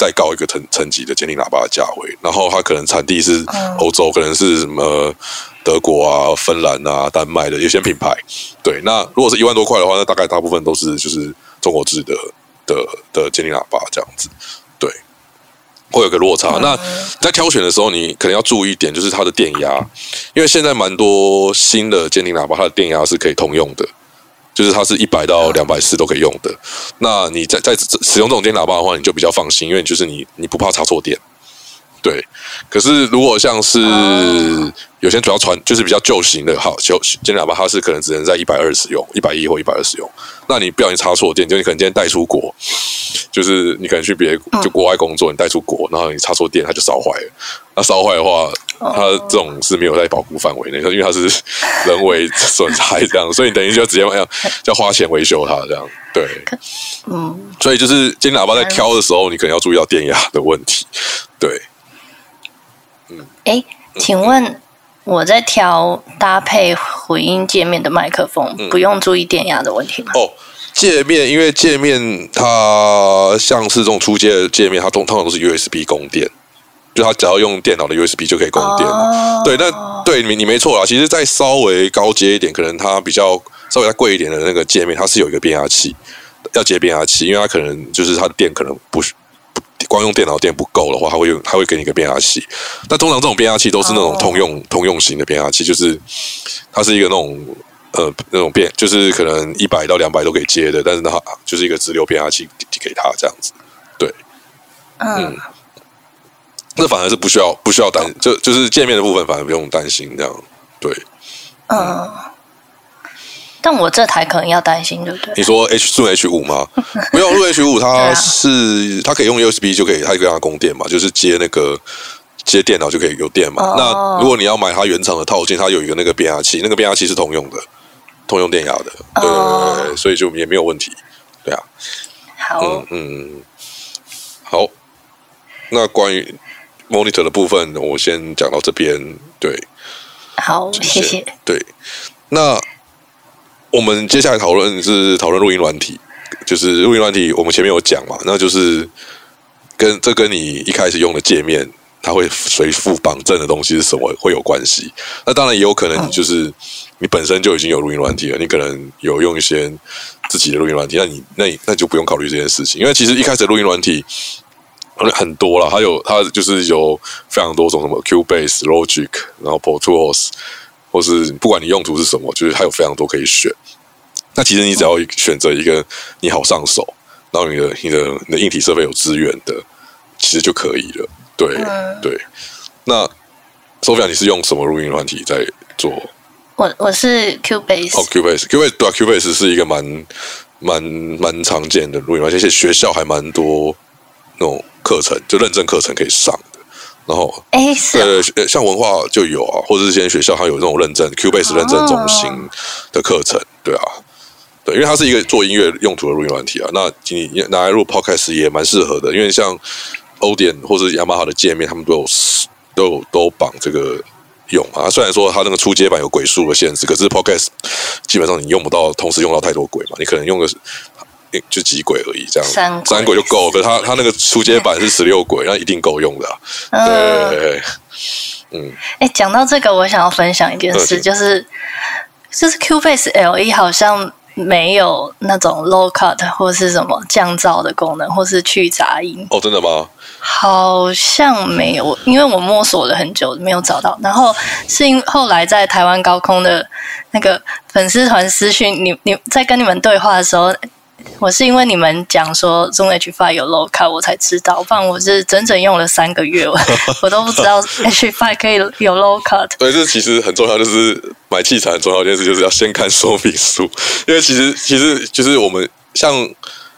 再高一个层层级的监听喇叭的价位。然后它可能产地是欧洲，可能是什么德国啊、芬兰啊、丹麦的有些品牌。对，那如果是一万多块的话，那大概大部分都是就是中国制的的的监听喇叭这样子。对。会有个落差。那在挑选的时候，你可能要注意一点，就是它的电压，因为现在蛮多新的监听喇叭，它的电压是可以通用的，就是它是一百到两百四都可以用的。那你在在使用这种电喇叭的话，你就比较放心，因为就是你你不怕插错电。对，可是如果像是有些主要传就是比较旧型的，好，旧尖喇叭它是可能只能在一百二十用，一百一或一百二十用。那你不小心插错电，就你可能今天带出国，就是你可能去别就国外工作，你带出国，然后你插错电，它就烧坏了。那烧坏的话，它这种是没有在保护范围内，因为它是人为损害这样，所以你等于就直接要要花钱维修它这样。对，嗯，所以就是尖喇叭在挑的时候，你可能要注意到电压的问题。对。哎、欸，请问我在调搭配回音界面的麦克风，嗯、不用注意电压的问题吗？哦，界面，因为界面它像是这种出街的界面，它通通常都是 USB 供电，就它只要用电脑的 USB 就可以供电。哦、对，那对你你没错啦。其实再稍微高阶一点，可能它比较稍微再贵一点的那个界面，它是有一个变压器，要接变压器，因为它可能就是它的电可能不是。光用电脑电不够的话，它会用，它会给你一个变压器。但通常这种变压器都是那种通用、oh. 通用型的变压器，就是它是一个那种呃那种变，就是可能一百到两百都可以接的，但是它就是一个直流变压器给它这样子。对，uh. 嗯，这反而是不需要不需要担，就就是界面的部分反而不用担心这样。对，嗯。Uh. 但我这台可能要担心，对不对？你说 H 4 H 五吗？不用，入 H 五它是、啊、它可以用 USB 就可以，它可以让它供电嘛，就是接那个接电脑就可以有电嘛。哦、那如果你要买它原厂的套件，它有一个那个变压器，那个变压器是通用的，通用电压的，对对对，哦、所以就也没有问题。对啊，好，嗯嗯，好。那关于 monitor 的部分，我先讲到这边。对，好，谢谢。对，那。我们接下来讨论是讨论录音软体，就是录音软体，我们前面有讲嘛，那就是跟这跟你一开始用的界面，它会随附绑正的东西是什么会有关系。那当然也有可能，就是你本身就已经有录音软体了，你可能有用一些自己的录音软体，那你那你那就不用考虑这件事情，因为其实一开始录音软体很多了，它有它就是有非常多种，什么 Cubase、Logic，然后 Pro Tools。或是不管你用途是什么，就是还有非常多可以选。那其实你只要选择一个你好上手，然后你的你的你的硬体设备有资源的，其实就可以了。对、嗯、对。那 Sophia，你是用什么录音软体在做？我我是 Cubase。哦，Cubase，Cubase 对啊，Cubase 是一个蛮蛮蛮常见的录音软体，而且学校还蛮多那种课程，就认证课程可以上。然后，哎，是呃，像文化就有啊，或者是现在学校它有这种认证，Cubase 认证中心的课程，对啊，对，因为它是一个做音乐用途的录音软体啊，那你拿来录 Podcast 也蛮适合的，因为像 Audient 或者雅马哈的界面，他们都有都有都绑这个用啊。虽然说它那个初阶版有鬼数的限制，可是 Podcast 基本上你用不到，同时用到太多鬼嘛，你可能用个。就几轨而已，这样三轨就够。可是它它那个初阶版是十六轨，那一定够用的、对，嗯。哎、欸，讲到这个，我想要分享一件事，就是就是 Cubase LE 好像没有那种 low cut 或是什么降噪的功能，或是去杂音。哦，真的吗？好像没有，因为我摸索了很久没有找到。然后是因后来在台湾高空的那个粉丝团私讯，你你在跟你们对话的时候。我是因为你们讲说中 H Five 有 low cut，我才知道。不然我是整整用了三个月，我 我都不知道 H Five 可以有 low cut。对，这其实很重要，就是买器材很重要一件事，就是要先看说明书。因为其实其实就是我们像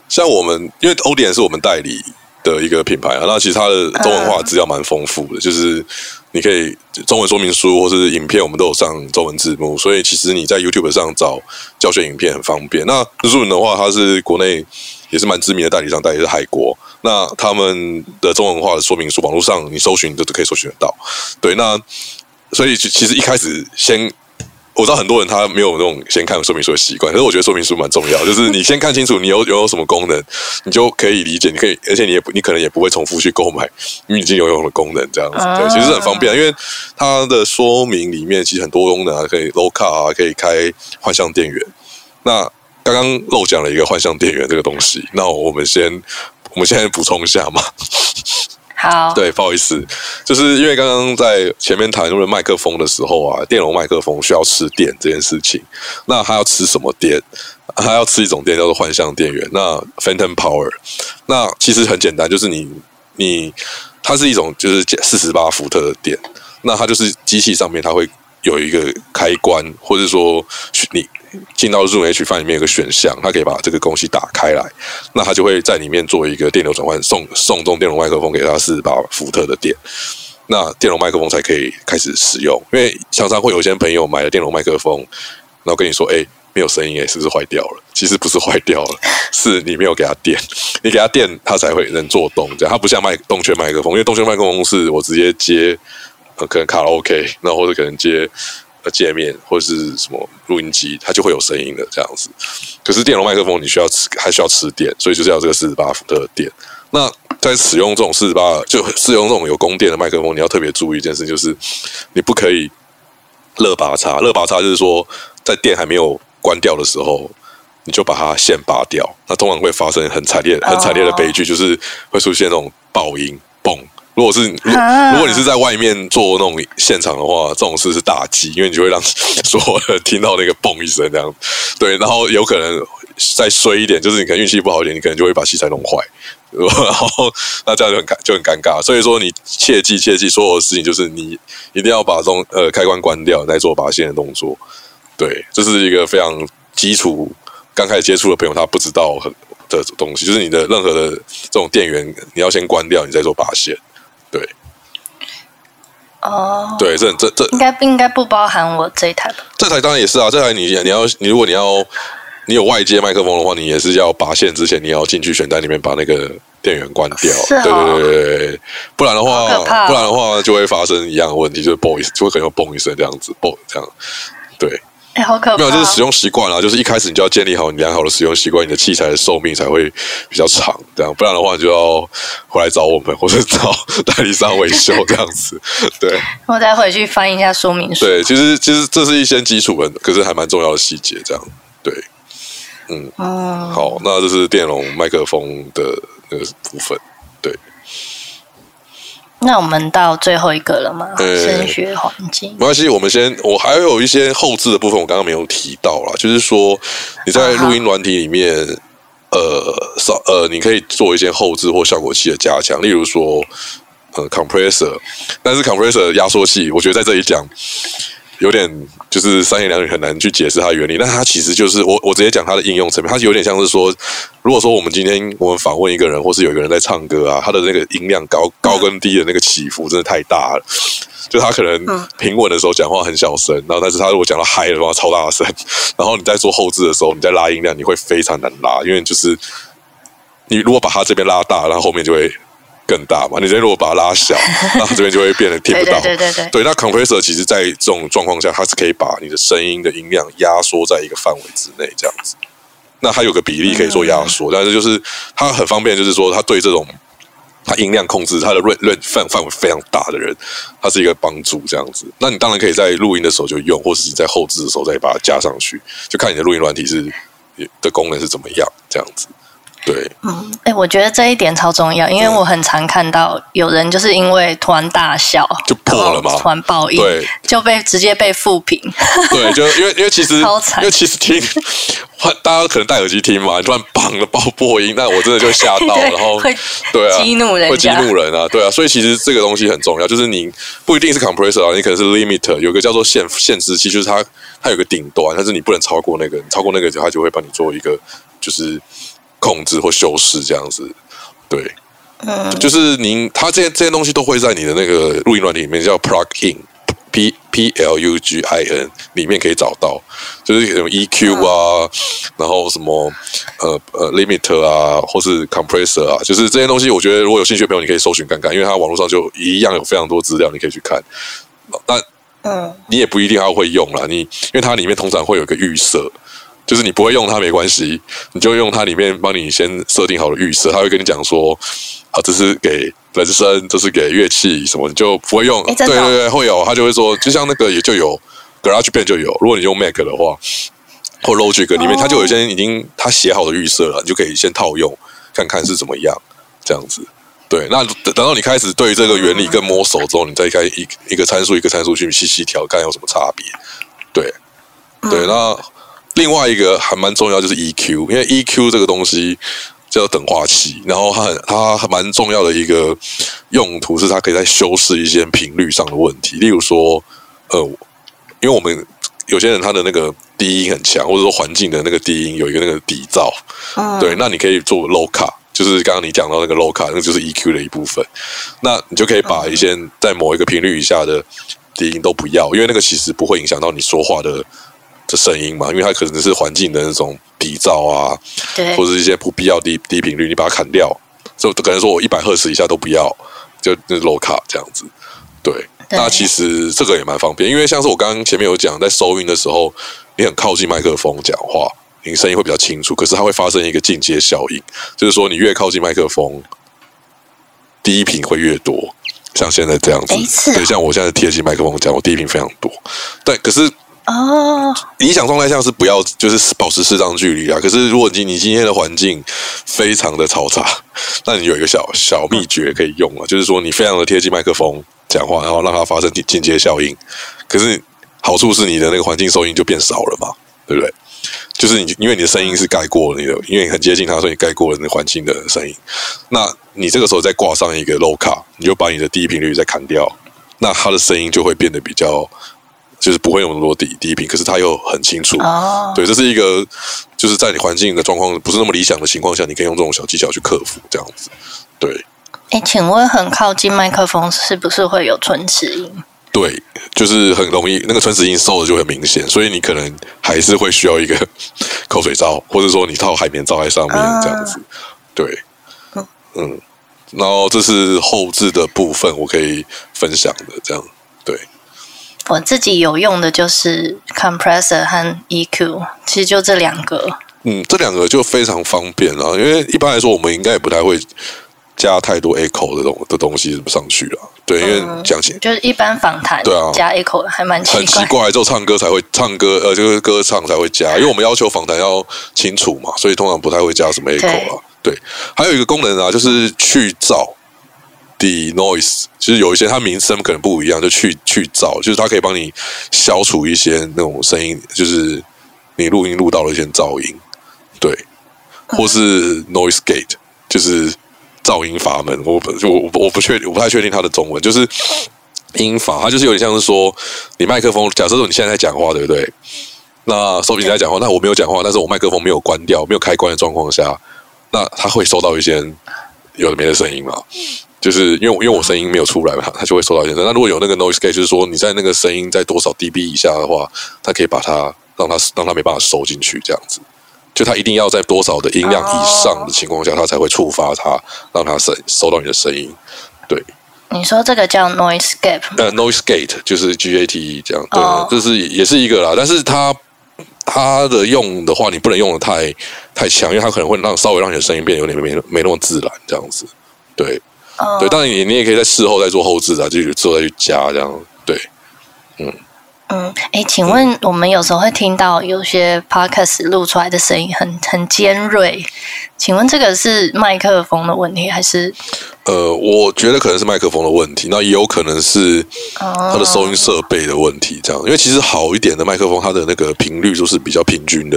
像我们，因为 Audient 是我们代理的一个品牌啊。那其实它的中文化资料蛮丰富的，就是你可以中文说明书或是影片，我们都有上中文字幕，所以其实你在 YouTube 上找教学影片很方便。那 Zoom 的话，它是国内也是蛮知名的代理商，代理是海国。那他们的中文化的说明书，网络上你搜寻都都可以搜寻得到。对，那所以其实一开始先。我知道很多人他没有那种先看说明书的习惯，可是我觉得说明书蛮重要，就是你先看清楚你有有什么功能，你就可以理解，你可以，而且你也不，你可能也不会重复去购买，因为已经有用的功能这样子，对，其实很方便，因为它的说明里面其实很多功能啊，可以 low cut 啊，可以开幻象电源。那刚刚漏讲了一个幻象电源这个东西，那我们先，我们现在补充一下嘛。好，对，不好意思，就是因为刚刚在前面谈论麦克风的时候啊，电容麦克风需要吃电这件事情，那它要吃什么电？它要吃一种电叫做幻象电源，那 Phantom Power，那其实很简单，就是你你它是一种就是四十八伏特的电，那它就是机器上面它会有一个开关，或者说你。进到 Zoom H5 里面有个选项，它可以把这个东西打开来，那它就会在里面做一个电流转换，送送这种电容麦克风给它四十八伏特的电，那电容麦克风才可以开始使用。因为常常会有一些朋友买了电容麦克风，然后跟你说：“哎，没有声音，哎，是不是坏掉了？”其实不是坏掉了，是你没有给它电，你给它电，它才会能做动。这样，它不像麦动圈麦克风，因为动圈麦克风是我直接接，可能卡拉 OK，那或者可能接。的界面或者是什么录音机，它就会有声音的这样子。可是电容麦克风你需要吃，还需要吃电，所以就是要这个四十八伏的电。那在使用这种四十八，就使用这种有供电的麦克风，你要特别注意一件事，就是你不可以热拔插。热拔插就是说，在电还没有关掉的时候，你就把它线拔掉，那通常会发生很惨烈、很惨烈的悲剧，就是会出现那种爆音，嘣。如果是如如果你是在外面做那种现场的话，这种事是大忌，因为你就会让 所有人听到那个嘣一声这样，对，然后有可能再衰一点，就是你可能运气不好一点，你可能就会把器材弄坏，然后那这样就很尴就很尴尬。所以说你切记切记，所有的事情就是你一定要把这种呃开关关掉，再做拔线的动作。对，这是一个非常基础，刚开始接触的朋友他不知道很的东西，就是你的任何的这种电源你要先关掉，你再做拔线。对，哦、oh，对，这这这应该应该不包含我这一台吧？这台当然也是啊，这台你你要你如果你要你有外接麦克风的话，你也是要拔线之前，你要进去选单里面把那个电源关掉，哦、对对对对，不然的话，哦、不然的话就会发生一样的问题，就是嘣一就会可能嘣一声这样子，嘣这样，对。哎，好可怕！没有，就是使用习惯啦，就是一开始你就要建立好你良好的使用习惯，你的器材的寿命才会比较长。这样，不然的话，你就要回来找我们，或者找代理商维修这样子。对，我再回去翻一下说明书。对，其实其实这是一些基础的，可是还蛮重要的细节。这样，对，嗯，哦，好，那这是电容麦克风的那个部分。那我们到最后一个了吗？升学环境。没关系，我们先，我还有一些后置的部分，我刚刚没有提到啦，就是说你在录音软体里面，呃，少呃，你可以做一些后置或效果器的加强，例如说，呃，compressor，但是 compressor 压缩器，我觉得在这里讲。有点就是三言两语很难去解释它的原理，但它其实就是我我直接讲它的应用层面，它有点像是说，如果说我们今天我们访问一个人，或是有一个人在唱歌啊，他的那个音量高高跟低的那个起伏真的太大了，就他可能平稳的时候讲话很小声，然后但是他如果讲到嗨的话超大声，然后你在做后置的时候，你在拉音量你会非常难拉，因为就是你如果把它这边拉大，然后后面就会。更大嘛？你这边如果把它拉小，那这边就会变得听不到。对对对对，那 compressor 其实，在这种状况下，它是可以把你的声音的音量压缩在一个范围之内，这样子。那它有个比例可以做压缩，但是就是它很方便，就是说它对这种它音量控制它的 range range 范范围非常大的人，它是一个帮助，这样子。那你当然可以在录音的时候就用，或者是在后置的时候再把它加上去，就看你的录音软体是的功能是怎么样，这样子。对，嗯，哎、欸，我觉得这一点超重要，因为我很常看到有人就是因为突然大笑就破了嘛，突然爆音，对，就被直接被负评。对，就因为因为其实 因为其实听，大家可能戴耳机听嘛，突然砰的爆破音，那我真的就吓到，然后对啊，激怒人，会激怒人啊，对啊，所以其实这个东西很重要，就是你不一定是 compressor 啊，你可能是 limiter，有个叫做限限制器，就是它它有个顶端，但是你不能超过那个，超过那个它就会帮你做一个就是。控制或修饰这样子，对，嗯，就是您，它这些这些东西都会在你的那个录音软体里面叫 plug in，P P L U G I N 里面可以找到，就是什么 EQ 啊，嗯、然后什么呃呃 limiter 啊，或是 compressor 啊，就是这些东西，我觉得如果有兴趣的朋友，你可以搜寻看看，因为它网络上就一样有非常多资料，你可以去看。但嗯，你也不一定要会用啦，你因为它里面通常会有一个预设。就是你不会用它没关系，你就用它里面帮你先设定好的预设，他会跟你讲说，啊，这是给人声，这是给乐器什么，你就不会用。欸、对对对，会有，他就会说，就像那个也就有 GarageBand 就有，如果你用 Mac 的话，或 Logic 里面，它就有一些已经他写好的预设了，你就可以先套用看看是怎么样，这样子。对，那等到你开始对这个原理更摸熟之后，你再开一一个参数一个参数去细细调，看有什么差别。对，对，那。另外一个还蛮重要，就是 EQ，因为 EQ 这个东西叫等化器，然后它很它还蛮重要的一个用途是它可以在修饰一些频率上的问题，例如说，呃，因为我们有些人他的那个低音很强，或者说环境的那个低音有一个那个底噪，嗯、对，那你可以做 low cut，就是刚刚你讲到那个 low cut，那就是 EQ 的一部分，那你就可以把一些在某一个频率以下的低音都不要，因为那个其实不会影响到你说话的。的声音嘛，因为它可能是环境的那种底噪啊，对，或者是一些不必要低低频率，你把它砍掉，就可能说我一百赫兹以下都不要，就那 low cut 这样子。对，对那其实这个也蛮方便，因为像是我刚刚前面有讲，在收音的时候，你很靠近麦克风讲话，你声音会比较清楚，可是它会发生一个进阶效应，就是说你越靠近麦克风，低频会越多，像现在这样子，对，像我现在贴近麦克风讲，我低频非常多，但可是。哦，理想状态下是不要，就是保持适当距离啊。可是如果你你今天的环境非常的嘈杂，那你有一个小小秘诀可以用啊，就是说你非常的贴近麦克风讲话，然后让它发生间接效应。可是好处是你的那个环境收音就变少了嘛，对不对？就是你因为你的声音是盖过了你的，因为你很接近它，所以你盖过了那环境的声音。那你这个时候再挂上一个 low cut，你就把你的低频率再砍掉，那它的声音就会变得比较。就是不会有那么多低低频，可是它又很清楚。哦，对，这是一个，就是在你环境的状况不是那么理想的情况下，你可以用这种小技巧去克服这样子。对。哎，请问很靠近麦克风是不是会有唇齿音？对，就是很容易那个唇齿音收的就很明显，所以你可能还是会需要一个 口水罩，或者说你套海绵罩在上面这样子。对，嗯，然后这是后置的部分，我可以分享的这样，对。我自己有用的就是 compressor 和 EQ，其实就这两个。嗯，这两个就非常方便了，因为一般来说我们应该也不太会加太多 echo 的东的东西上去了。对，因为讲起、嗯、就是一般访谈，对啊，加 echo 还蛮奇怪。很奇怪，就唱歌才会唱歌，呃，就是歌唱才会加，因为我们要求访谈要清楚嘛，所以通常不太会加什么 echo 啊。对，对，还有一个功能啊，就是去噪。Denoise 就是有一些它名称可能不一样，就去去噪，就是它可以帮你消除一些那种声音，就是你录音录到的一些噪音，对，或是 noise gate，就是噪音阀门。我我我我不确我不太确定它的中文，就是音阀，它就是有点像是说你麦克风，假设说你现在在讲话，对不对？那收音机在讲话，那我没有讲话，但是我麦克风没有关掉，没有开关的状况下，那它会收到一些有的没的声音嘛？就是因为因为我声音没有出来嘛，它就会收到一些。那如果有那个 noise gate，就是说你在那个声音在多少 dB 以下的话，它可以把它让它让它没办法收进去，这样子。就它一定要在多少的音量以上的情况下，它才会触发它，让它收收到你的声音。对，你说这个叫 noise gate？呃，noise gate 就是 G A T E 这样。对，哦、这是也是一个啦，但是它它的用的话，你不能用的太太强，因为它可能会让稍微让你的声音变得有点没没那么自然，这样子。对。对，当然你你也可以在事后再做后置啊，就之后再去加这样。对，嗯嗯，哎，请问我们有时候会听到有些 podcast 录出来的声音很很尖锐，请问这个是麦克风的问题还是？呃，我觉得可能是麦克风的问题，那也有可能是它的收音设备的问题，这样。因为其实好一点的麦克风，它的那个频率都是比较平均的，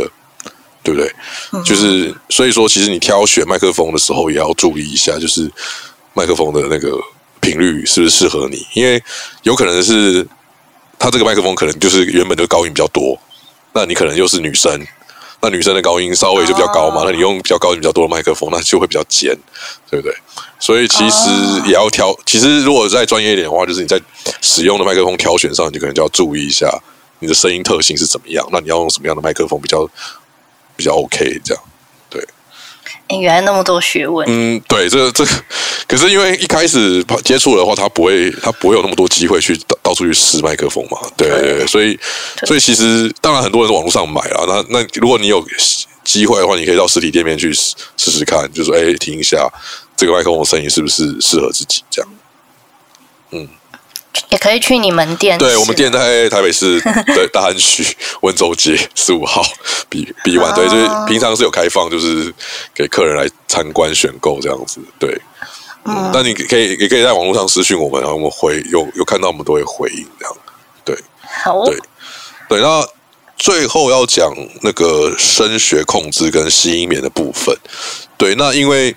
对不对？嗯、就是所以说，其实你挑选麦克风的时候也要注意一下，就是。麦克风的那个频率是不是适合你？因为有可能是它这个麦克风可能就是原本就高音比较多，那你可能又是女生，那女生的高音稍微就比较高嘛，那你用比较高音比较多的麦克风，那就会比较尖，对不对？所以其实也要挑。其实如果再专业一点的话，就是你在使用的麦克风挑选上，你可能就要注意一下你的声音特性是怎么样。那你要用什么样的麦克风比较比较 OK？这样。欸、原来那么多学问。嗯，对，这这，可是因为一开始接触的话，他不会，他不会有那么多机会去到到处去试麦克风嘛。对对对，所以所以其实当然很多人在网络上买了。那那如果你有机会的话，你可以到实体店面去试试试看，就是说，哎，听一下这个麦克风的声音是不是适合自己这样。嗯。也可以去你们店。对，我们店在台北市 对大安区温州街十五号 B B One。对，就是平常是有开放，就是给客人来参观选购这样子。对，嗯，那你可以也可以在网络上私讯我们，然后我们回有有看到我们都会回应这样。对，好，对对。那最后要讲那个声学控制跟吸音棉的部分。对，那因为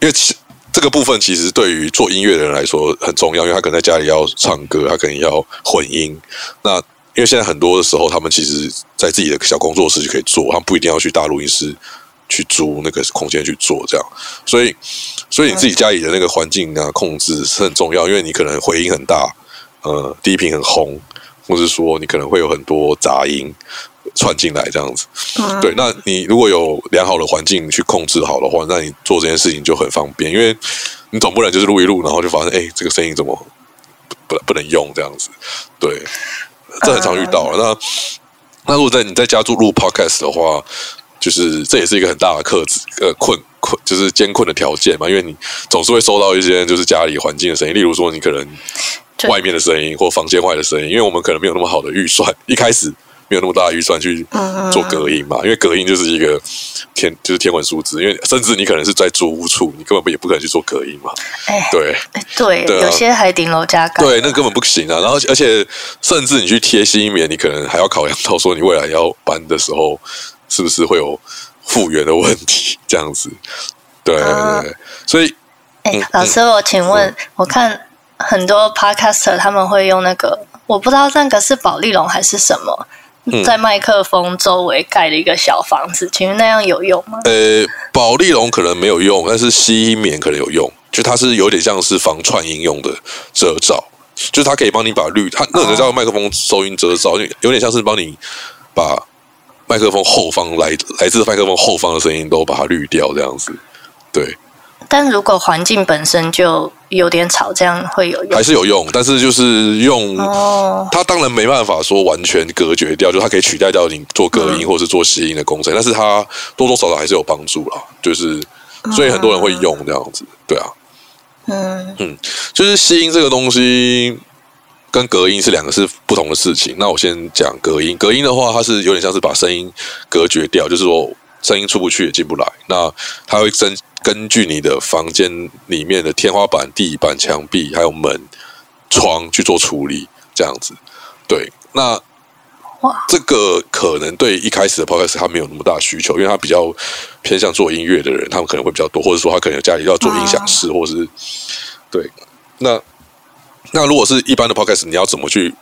因为其。这个部分其实对于做音乐的人来说很重要，因为他可能在家里要唱歌，他可能要混音。那因为现在很多的时候，他们其实在自己的小工作室就可以做，他们不一定要去大录音室去租那个空间去做这样。所以，所以你自己家里的那个环境啊，控制是很重要，因为你可能回音很大，呃，低频很轰，或者说你可能会有很多杂音。串进来这样子，对，那你如果有良好的环境去控制好的话，那你做这件事情就很方便，因为你总不能就是录一录，然后就发现哎，这个声音怎么不不能用这样子？对，这很常遇到了。那那如果在你在家住录 podcast 的话，就是这也是一个很大的克制呃困困，就是艰困的条件嘛，因为你总是会收到一些就是家里环境的声音，例如说你可能外面的声音或房间外的声音，因为我们可能没有那么好的预算，一开始。没有那么大的预算去做隔音嘛？因为隔音就是一个天，就是天文数字。因为甚至你可能是在租屋处，你根本也不可能去做隔音嘛。哎，对，对，对啊，有些还顶楼加盖。对，那根本不行啊。然后，而且甚至你去贴吸音棉，你可能还要考量到说，你未来要搬的时候，是不是会有复原的问题？这样子，对。所以，哎，老师，我请问，我看很多 podcaster 他们会用那个，我不知道那个是保利龙还是什么。在麦克风周围盖了一个小房子，请问那样有用吗？呃，保利龙可能没有用，但是吸音棉可能有用。就它是有点像是防串音用的遮罩，就是它可以帮你把滤，它那个叫麦克风收音遮罩，有点像是帮你把麦克风后方来来自麦克风后方的声音都把它滤掉这样子，对。但如果环境本身就有点吵，这样会有用？还是有用，但是就是用它当然没办法说完全隔绝掉，就它可以取代掉你做隔音或是做吸音的工程，但是它多多少少还是有帮助啦。就是所以很多人会用这样子，对啊，嗯嗯，就是吸音这个东西跟隔音是两个是不同的事情。那我先讲隔音，隔音的话，它是有点像是把声音隔绝掉，就是说声音出不去也进不来，那它会根。根据你的房间里面的天花板、地板、墙壁，还有门、窗去做处理，这样子。对，那哇，这个可能对一开始的 podcast 他没有那么大需求，因为他比较偏向做音乐的人，他们可能会比较多，或者说他可能家里要做音响室，或者是对。那那如果是一般的 podcast，你要怎么去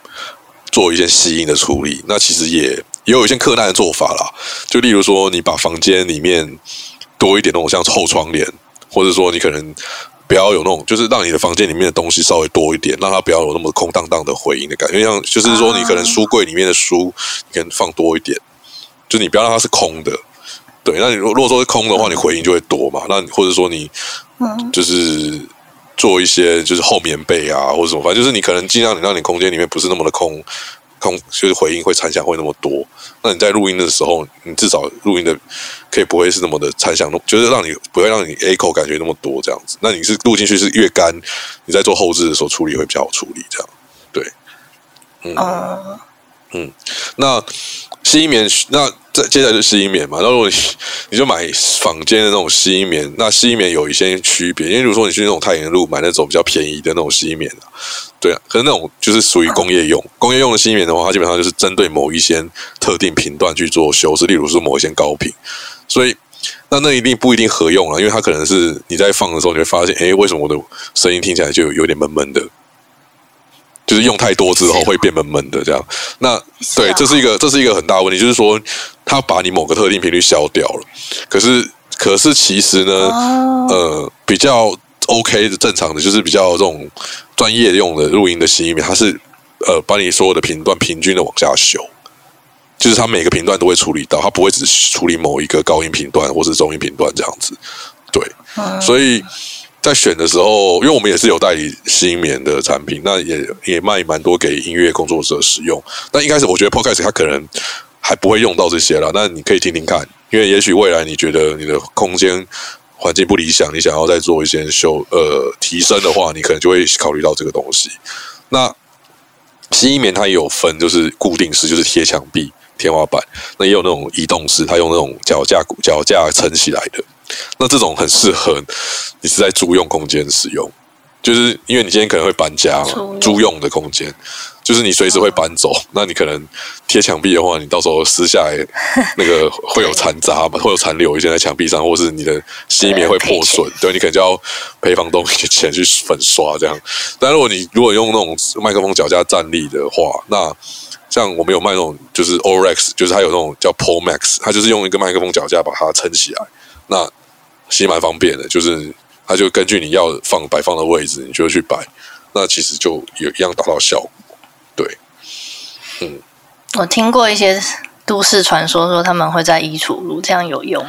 做一些吸音的处理？那其实也也有一些克难的做法啦，就例如说，你把房间里面。多一点那种像厚窗帘，或者说你可能不要有那种，就是让你的房间里面的东西稍微多一点，让它不要有那么空荡荡的回音的感觉。像就是说，你可能书柜里面的书，你可能放多一点，就你不要让它是空的。对，那你如果说是空的话，你回音就会多嘛。那或者说你就是做一些就是厚棉被啊，或者什么，反正就是你可能尽量你让你空间里面不是那么的空。空就是回音会残响会那么多，那你在录音的时候，你至少录音的可以不会是那么的残响，就是让你不会让你 echo 感觉那么多这样子。那你是录进去是越干，你在做后置的时候处理会比较好处理这样。对，嗯、uh... 嗯，那吸音棉那。这接下来就是吸音棉嘛，那如果你你就买坊间的那种吸音棉，那吸音棉有一些区别，因为如果说你去那种太原路买那种比较便宜的那种吸音棉，对啊，可是那种就是属于工业用，工业用的吸音棉的话，它基本上就是针对某一些特定频段去做修饰，例如说某一些高频，所以那那一定不一定合用了，因为它可能是你在放的时候你会发现，哎，为什么我的声音听起来就有点闷闷的？就是用太多之后会变闷闷的这样。那对，这是一个这是一个很大的问题，就是说它把你某个特定频率消掉了。可是可是其实呢，呃，比较 OK 的正常的就是比较这种专业用的录音的吸音棉，它是呃把你所有的频段平均的往下修，就是它每个频段都会处理到，它不会只处理某一个高音频段或是中音频段这样子。对，所以。在选的时候，因为我们也是有代理吸音棉的产品，那也也卖蛮多给音乐工作者使用。但一开始我觉得 Podcast 它可能还不会用到这些啦，那你可以听听看，因为也许未来你觉得你的空间环境不理想，你想要再做一些修呃提升的话，你可能就会考虑到这个东西。那吸音棉它也有分，就是固定式，就是贴墙壁、天花板，那也有那种移动式，它用那种脚架脚架撑起来的。那这种很适合你是在租用空间使用，就是因为你今天可能会搬家嘛，租用的空间，就是你随时会搬走，那你可能贴墙壁的话，你到时候撕下来 那个会有残渣嘛，会有残留一些在墙壁上，或是你的吸音棉会破损，对，你可能就要赔房东钱去粉刷这样。但如果你如果用那种麦克风脚架站立的话，那像我们有卖那种就是 Aurex，就是它有那种叫 Pro Max，它就是用一个麦克风脚架把它撑起来。那其实蛮方便的，就是他就根据你要放摆放的位置，你就去摆，那其实就有一样达到效果。对，嗯，我听过一些都市传说，说他们会在衣橱录，这样有用。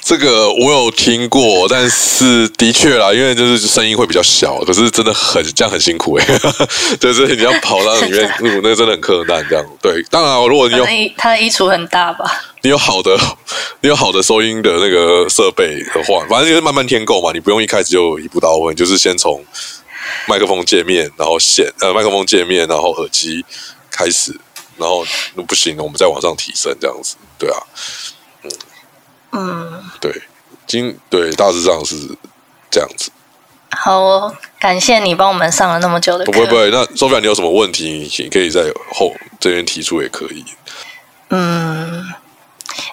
这个我有听过，但是的确啦，因为就是声音会比较小，可是真的很这样很辛苦哎，就是你要跑到里面 录，那个真的很困难。这样对，当然如果你有他的衣橱很大吧，你有好的你有好的收音的那个设备的话，反正就是慢慢添购嘛，你不用一开始就一步到位，就是先从麦克风界面，然后线呃麦克风界面，然后耳机开始，然后那不行了，我们再往上提升这样子，对啊。嗯，对，今对大致上是这样子。好哦，感谢你帮我们上了那么久的课。不会不会，那 Sophia 你有什么问题，你可以在后这边提出也可以。嗯，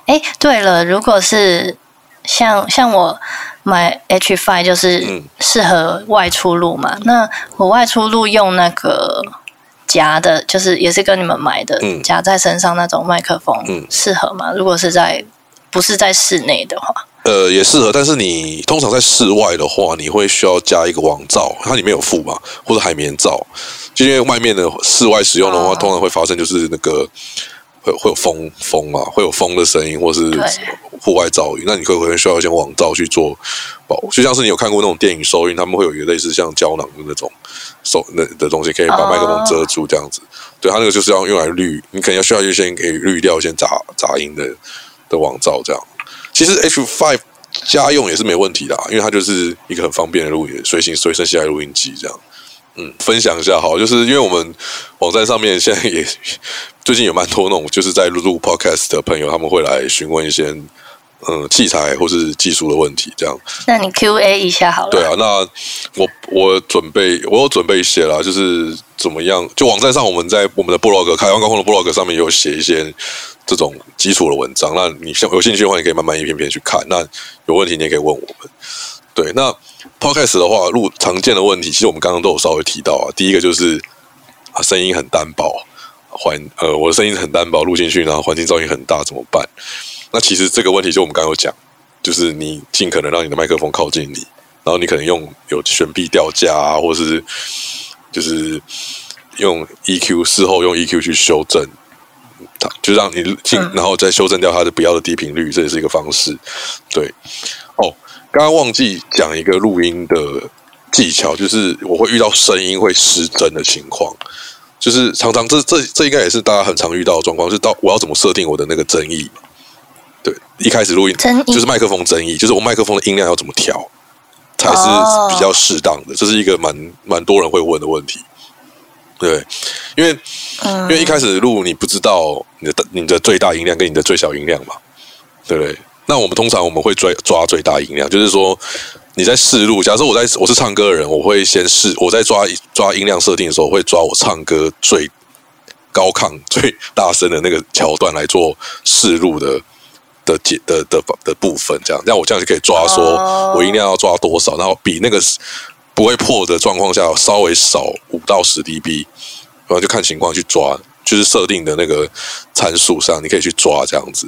哎，对了，如果是像像我买 H5，就是适合外出录嘛，嗯、那我外出录用那个夹的，就是也是跟你们买的夹、嗯、在身上那种麦克风，嗯，适合吗？如果是在不是在室内的话，呃，也适合。但是你通常在室外的话，你会需要加一个网罩，它里面有附嘛，或者海绵罩。就因为外面的室外使用的话，哦、通常会发生就是那个会会有风风嘛，会有风的声音，或是户外噪音。那你可能需要一些网罩去做保护。就像是你有看过那种电影收音，他们会有一个类似像胶囊的那种收那的东西，可以把麦克风遮住这样子。哦、对，它那个就是要用来滤，你可能要需要一些可以滤掉一些杂杂音的。的网罩这样，其实 H Five 家用也是没问题的，因为它就是一个很方便的录音随行随身携带录音机这样。嗯，分享一下好，就是因为我们网站上面现在也 最近有蛮多那种就是在录录 Podcast 的朋友，他们会来询问一些嗯器材或是技术的问题这样。那你 Q&A 一下好了。对啊，那我我准备我有准备一些啦，就是怎么样？就网站上我们在我们的 blog，开放高空的 blog 上面有写一些。这种基础的文章，那你像有兴趣的话，你可以慢慢一篇篇去看。那有问题你也可以问我们。对，那 Podcast 的话，录常见的问题，其实我们刚刚都有稍微提到啊。第一个就是啊，声音很单薄，环呃，我的声音很单薄，录进去然后环境噪音很大，怎么办？那其实这个问题就我们刚刚有讲，就是你尽可能让你的麦克风靠近你，然后你可能用有悬臂吊架啊，或是就是用 EQ 事后用 EQ 去修正。它就让你进，然后再修正掉它的不要的低频率，这也是一个方式。对，哦，刚刚忘记讲一个录音的技巧，就是我会遇到声音会失真的情况，就是常常这这这应该也是大家很常遇到的状况，就是到我要怎么设定我的那个增益？对，一开始录音就是麦克风争议，就是我麦克风的音量要怎么调才是比较适当的，这是一个蛮蛮多人会问的问题。对，因为、嗯、因为一开始录你不知道你的你的最大音量跟你的最小音量嘛，对不对？那我们通常我们会抓抓最大音量，就是说你在试录，假设我在我是唱歌的人，我会先试我在抓抓音量设定的时候，我会抓我唱歌最高亢、最大声的那个桥段来做试录的的解的的的，的部分，这样，这样我这样就可以抓说我音量要抓多少，然后比那个。不会破的状况下，稍微少五到十 dB，然后就看情况去抓，就是设定的那个参数上，你可以去抓这样子。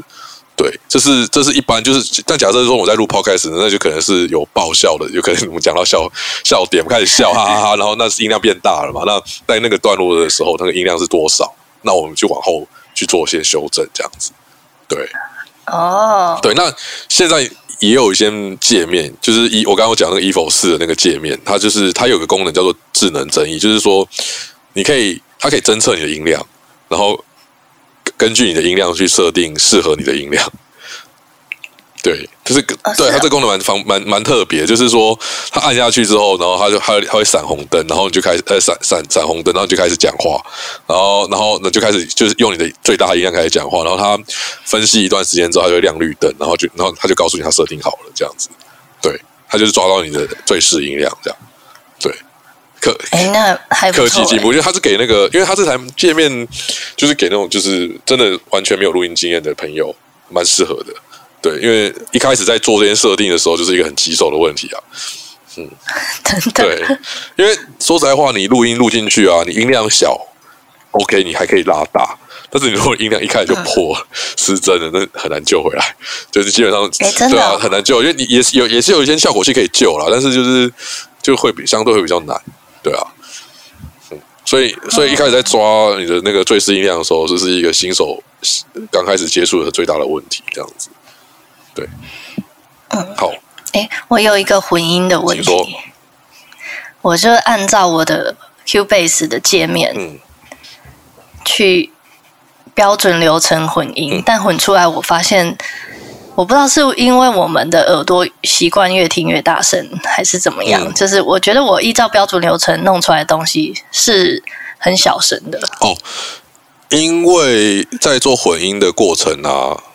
对，这是这是一般，就是但假设说我在录 podcast 那就可能是有爆笑的，有可能我们讲到笑笑点，我开始笑哈哈哈，然后那是音量变大了嘛？那在那个段落的时候，那个音量是多少？那我们就往后去做一些修正，这样子。对，哦对，那现在也有一些界面，就是一我刚刚讲那个 Evo 四的那个界面，它就是它有个功能叫做智能增益，就是说你可以它可以侦测你的音量，然后。根据你的音量去设定适合你的音量，对，就是对它这个功能蛮方蛮蛮特别，就是说它按下去之后，然后它就它它会闪红灯，然后你就开始呃闪闪闪红灯，然后你就开始讲话，然后然后那就开始就是用你的最大音量开始讲话，然后它分析一段时间之后，它就会亮绿灯，然后就然后它就告诉你它设定好了这样子，对，它就是抓到你的最适音量这样，对。科哎，那还科技进步，我觉得他是给那个，因为他这台界面就是给那种就是真的完全没有录音经验的朋友蛮适合的。对，因为一开始在做这些设定的时候，就是一个很棘手的问题啊。嗯，真的。对，因为说实在话，你录音录进去啊，你音量小，OK，你还可以拉大，但是你如果音量一开始就破失真的，那很难救回来。就是基本上，对啊，很难救，因为你也是有也是有一些效果器可以救啦，但是就是就会比相对会比较难。对啊，嗯，所以所以一开始在抓你的那个最适音量的时候，这是一个新手刚开始接触的最大的问题，这样子。对，嗯，好，哎，我有一个混音的问题，我就按照我的 Cubase 的界面，嗯，去标准流程混音，嗯，但混出来我发现。我不知道是因为我们的耳朵习惯越听越大声，还是怎么样？嗯、就是我觉得我依照标准流程弄出来的东西是很小声的。哦，因为在做混音的过程啊，它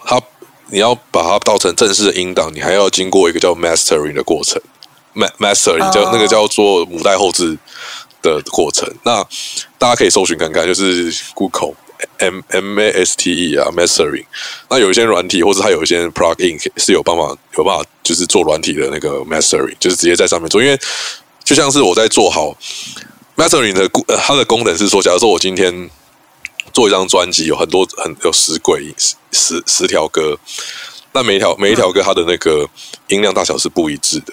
你要把它倒成正式的音档，你还要经过一个叫 mastering 的过程。mastering 叫那个叫做母带后置的过程。那大家可以搜寻看看，就是 Google。M M A S T E 啊，mastering。那有一些软体，或者它有一些 plugin 是有办法有办法，就是做软体的那个 mastering，就是直接在上面做。因为就像是我在做好 mastering 的，它的功能是说，假如说我今天做一张专辑，有很多很有十轨十十十条歌，那每一条每一条歌它的那个音量大小是不一致的。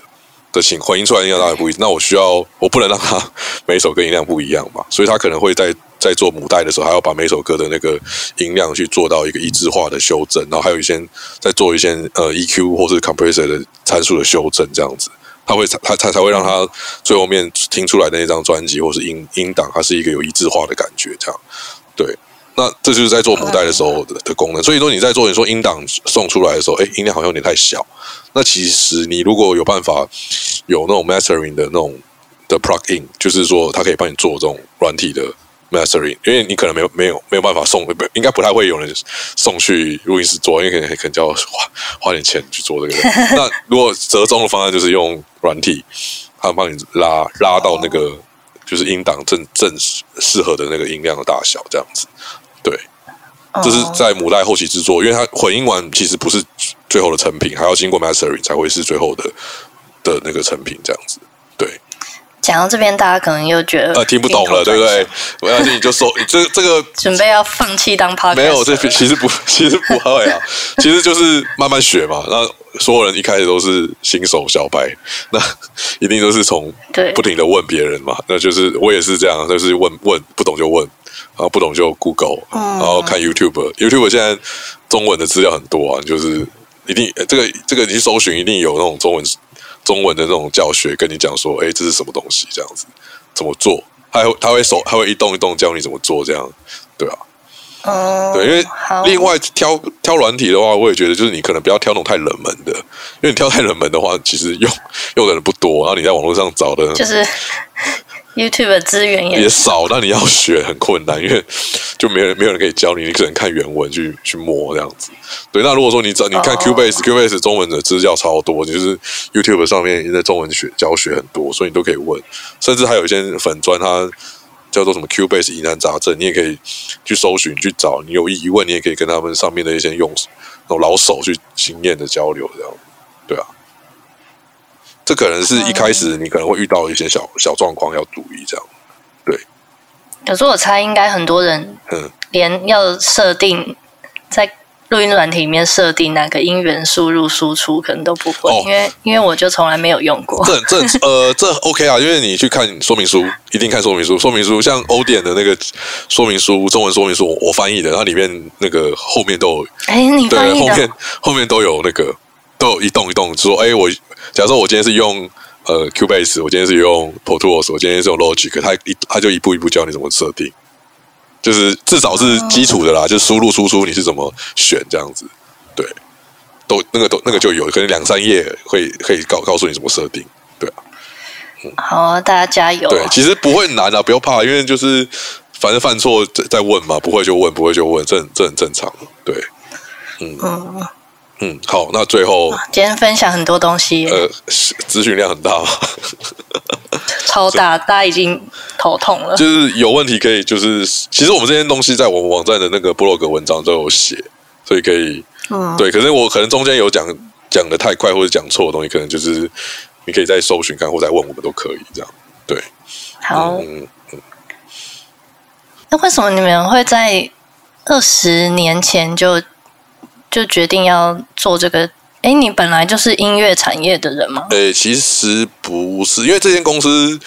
的情混音出来音量当然不一，那我需要我不能让它 每首歌音量不一样嘛，所以他可能会在在做母带的时候，还要把每首歌的那个音量去做到一个一致化的修正，然后还有一些在做一些呃 EQ 或是 compressor 的参数的修正，这样子，他会他他才会让他最后面听出来的那张专辑或是音音档，它是一个有一致化的感觉，这样对。那这就是在做母带的时候的，的功能，所以说你在做你说音档送出来的时候，哎，音量好像有点太小。那其实你如果有办法有那种 mastering 的那种的 plugin，就是说它可以帮你做这种软体的 mastering，因为你可能没有没有没有办法送，应该不太会有人送去录音室做，因为可能可能就要花花点钱去做这个。那如果折中的方案就是用软体，它帮你拉拉到那个就是音档正正适合的那个音量的大小，这样子。对，这是在母带后期制作，因为它混音完其实不是最后的成品，还要经过 mastering 才会是最后的的那个成品，这样子。对，讲到这边，大家可能又觉得呃听不懂了，对不对？我相信你就说这这个 准备要放弃当 podcast 没有，这其实不，其实不会啊，其实就是慢慢学嘛。那所有人一开始都是新手小白，那一定都是从不停的问别人嘛。那就是我也是这样，就是问问不懂就问。然后不懂就 Google，然后看 YouTube。YouTube 现在中文的资料很多啊，就是一定这个这个你去搜寻，一定有那种中文中文的那种教学，跟你讲说，哎，这是什么东西？这样子怎么做？他会他会手他会一动一动教你怎么做，这样对啊。哦，对，因为另外挑挑软体的话，我也觉得就是你可能不要挑那种太冷门的，因为你挑太冷门的话，其实用用的人不多，然后你在网络上找的就是。YouTube 的资源也，也少，那你要学很困难，因为就没有人没有人可以教你，你只能看原文去去摸这样子。对，那如果说你找你看 Cubase，Cubase、oh. Cubase 中文的资料超多，就是 YouTube 上面在中文学教学很多，所以你都可以问，甚至还有一些粉专，它叫做什么 Cubase 疑难杂症，你也可以去搜寻去找，你有疑问，你也可以跟他们上面的一些用那种老手去经验的交流，这样对啊。这可能是一开始你可能会遇到一些小小状况要注意，这样。对。可是我猜应该很多人，嗯，连要设定在。录音软体里面设定哪个音源输入输出可能都不会，哦、因为因为我就从来没有用过。这这呃这 OK 啊，因为你去看说明书，一定看说明书。说明书像欧典的那个说明书，中文说明书我，我翻译的，它里面那个后面都有。哎，你翻译的对，后面后面都有那个都有一动一动，说哎，我假设我今天是用呃 Cubase，我今天是用 Pro Tools，我今天是用 Logic，它一它就一步一步教你怎么设定。就是至少是基础的啦，就是输入输出你是怎么选这样子，对，都那个都那个就有可能两三页会可以告告诉你怎么设定，对啊，嗯，好啊，大家加油。对，其实不会难啊，不要怕，因为就是反正犯错再再问嘛，不会就问，不会就问，这这很正常，对，嗯。嗯嗯，好，那最后今天分享很多东西，呃，咨询量很大。超大，大家已经头痛了。就是有问题可以，就是其实我们这些东西在我们网站的那个部落格文章都有写，所以可以，嗯，对。可是我可能中间有讲讲的太快或者讲错的东西，可能就是你可以再搜寻看或再问我们都可以这样。对，好。嗯嗯。那为什么你们会在二十年前就就决定要做这个？哎，你本来就是音乐产业的人吗？哎，其实不是，因为这间公司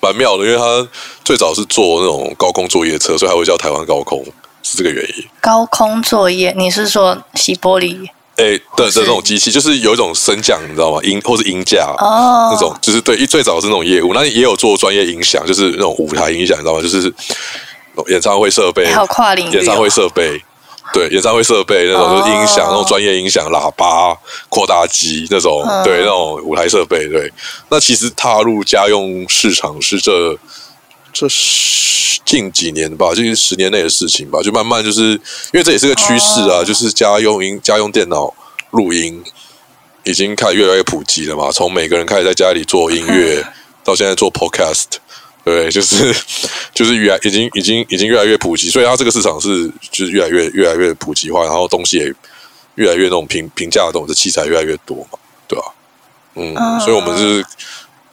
蛮妙的，因为它最早是做那种高空作业车，所以它会叫台湾高空，是这个原因。高空作业，你是说洗玻璃？哎，对的这种机器，就是有一种升降，你知道吗？音或是音架哦，那种就是对，最早是那种业务，那也有做专业音响，就是那种舞台音响，你知道吗？就是演唱会设备，还有跨领域演唱会设备。对，演唱会设备那种就是音响，oh. 那种专业音响、喇叭、扩大机那种，uh. 对，那种舞台设备。对，那其实踏入家用市场是这这十近几年吧，就是十年内的事情吧，就慢慢就是因为这也是个趋势啊，oh. 就是家用音、家用电脑录音已经开始越来越普及了嘛，从每个人开始在家里做音乐，到现在做 podcast。对，就是就是越来已经已经已经越来越普及，所以它这个市场是就是越来越越来越普及化，然后东西也越来越那种平平价的东西器材越来越多嘛，对吧？嗯，所以我们是